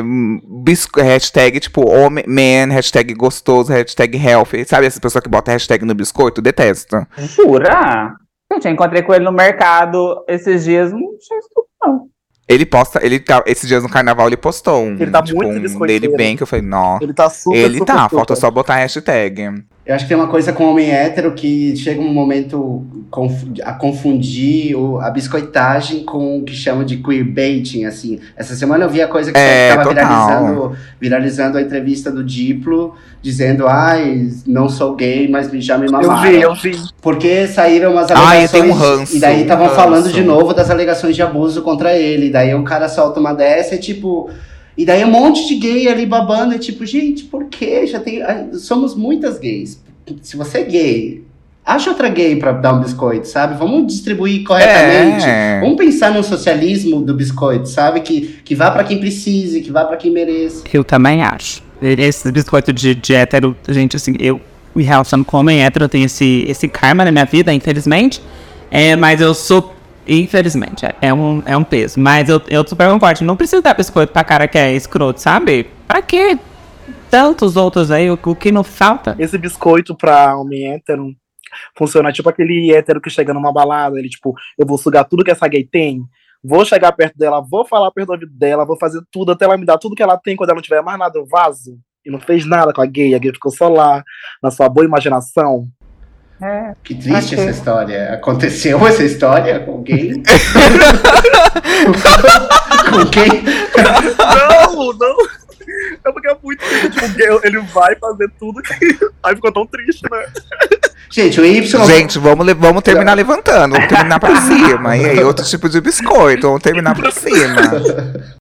[SPEAKER 2] bisco- hashtag tipo homem, man, hashtag gostoso, hashtag healthy. Sabe essas pessoas que botam hashtag no biscoito? Detesto.
[SPEAKER 7] Jura? Gente, eu encontrei com ele no mercado esses dias, não isso tudo, não.
[SPEAKER 2] Ele posta, ele tá, esses dias no carnaval ele postou um,
[SPEAKER 6] Ele tá
[SPEAKER 2] tipo,
[SPEAKER 6] muito
[SPEAKER 2] um dele bem que eu falei, nó.
[SPEAKER 6] Ele tá super,
[SPEAKER 2] Ele
[SPEAKER 6] super,
[SPEAKER 2] tá,
[SPEAKER 6] super.
[SPEAKER 2] falta só botar a hashtag.
[SPEAKER 4] Eu acho que tem uma coisa com o homem hétero que chega um momento conf- a confundir o- a biscoitagem com o que chamam de queerbaiting, assim. Essa semana eu vi a coisa que
[SPEAKER 2] É,
[SPEAKER 4] estava viralizando, viralizando a entrevista do Diplo, dizendo, ai, não sou gay, mas já me
[SPEAKER 6] Eu
[SPEAKER 4] mamaram.
[SPEAKER 6] vi, eu vi.
[SPEAKER 4] Porque saíram umas
[SPEAKER 2] Ah,
[SPEAKER 4] alegações.
[SPEAKER 2] eu tenho um ranço,
[SPEAKER 4] e daí estavam falando de novo das alegações de abuso contra ele. Daí o cara solta uma dessa e tipo. E daí um monte de gay ali babando, e tipo, gente, por quê? Já tem. Somos muitas gays. Se você é gay, acha outra gay pra dar um biscoito, sabe? Vamos distribuir corretamente.
[SPEAKER 2] É.
[SPEAKER 4] Vamos pensar no socialismo do biscoito, sabe? Que, que vá pra quem precise, que vá pra quem mereça.
[SPEAKER 5] Eu também acho. Esse biscoito de, de hétero, gente, assim, eu me relaciono com homem hétero, eu tenho esse, esse karma na minha vida, infelizmente. É, mas eu sou, infelizmente, é, é um, é um peso. Mas eu, eu super concordo, não precisa dar biscoito pra cara que é escroto, sabe? Pra quê? Tantos outros aí, o, o que não falta?
[SPEAKER 6] Esse biscoito pra homem hétero funciona tipo aquele hétero que chega numa balada, ele tipo, eu vou sugar tudo que essa gay tem, vou chegar perto dela, vou falar perto do dela, vou fazer tudo até ela me dar tudo que ela tem, quando ela não tiver mais nada, eu vazo. E não fez nada com a gay, a gay ficou só lá, na sua boa imaginação.
[SPEAKER 7] É,
[SPEAKER 4] Que triste
[SPEAKER 7] Achei.
[SPEAKER 4] essa história. Aconteceu *laughs* essa história com alguém? *laughs* com quem?
[SPEAKER 6] Não, não! É porque é muito triste, tipo, o gay, ele vai fazer tudo que. Aí ficou tão triste, né?
[SPEAKER 4] Gente, o Y.
[SPEAKER 2] Gente, vamos, vamos terminar levantando, vamos terminar pra cima. E aí, *laughs* outro tipo de biscoito, vamos terminar pra cima.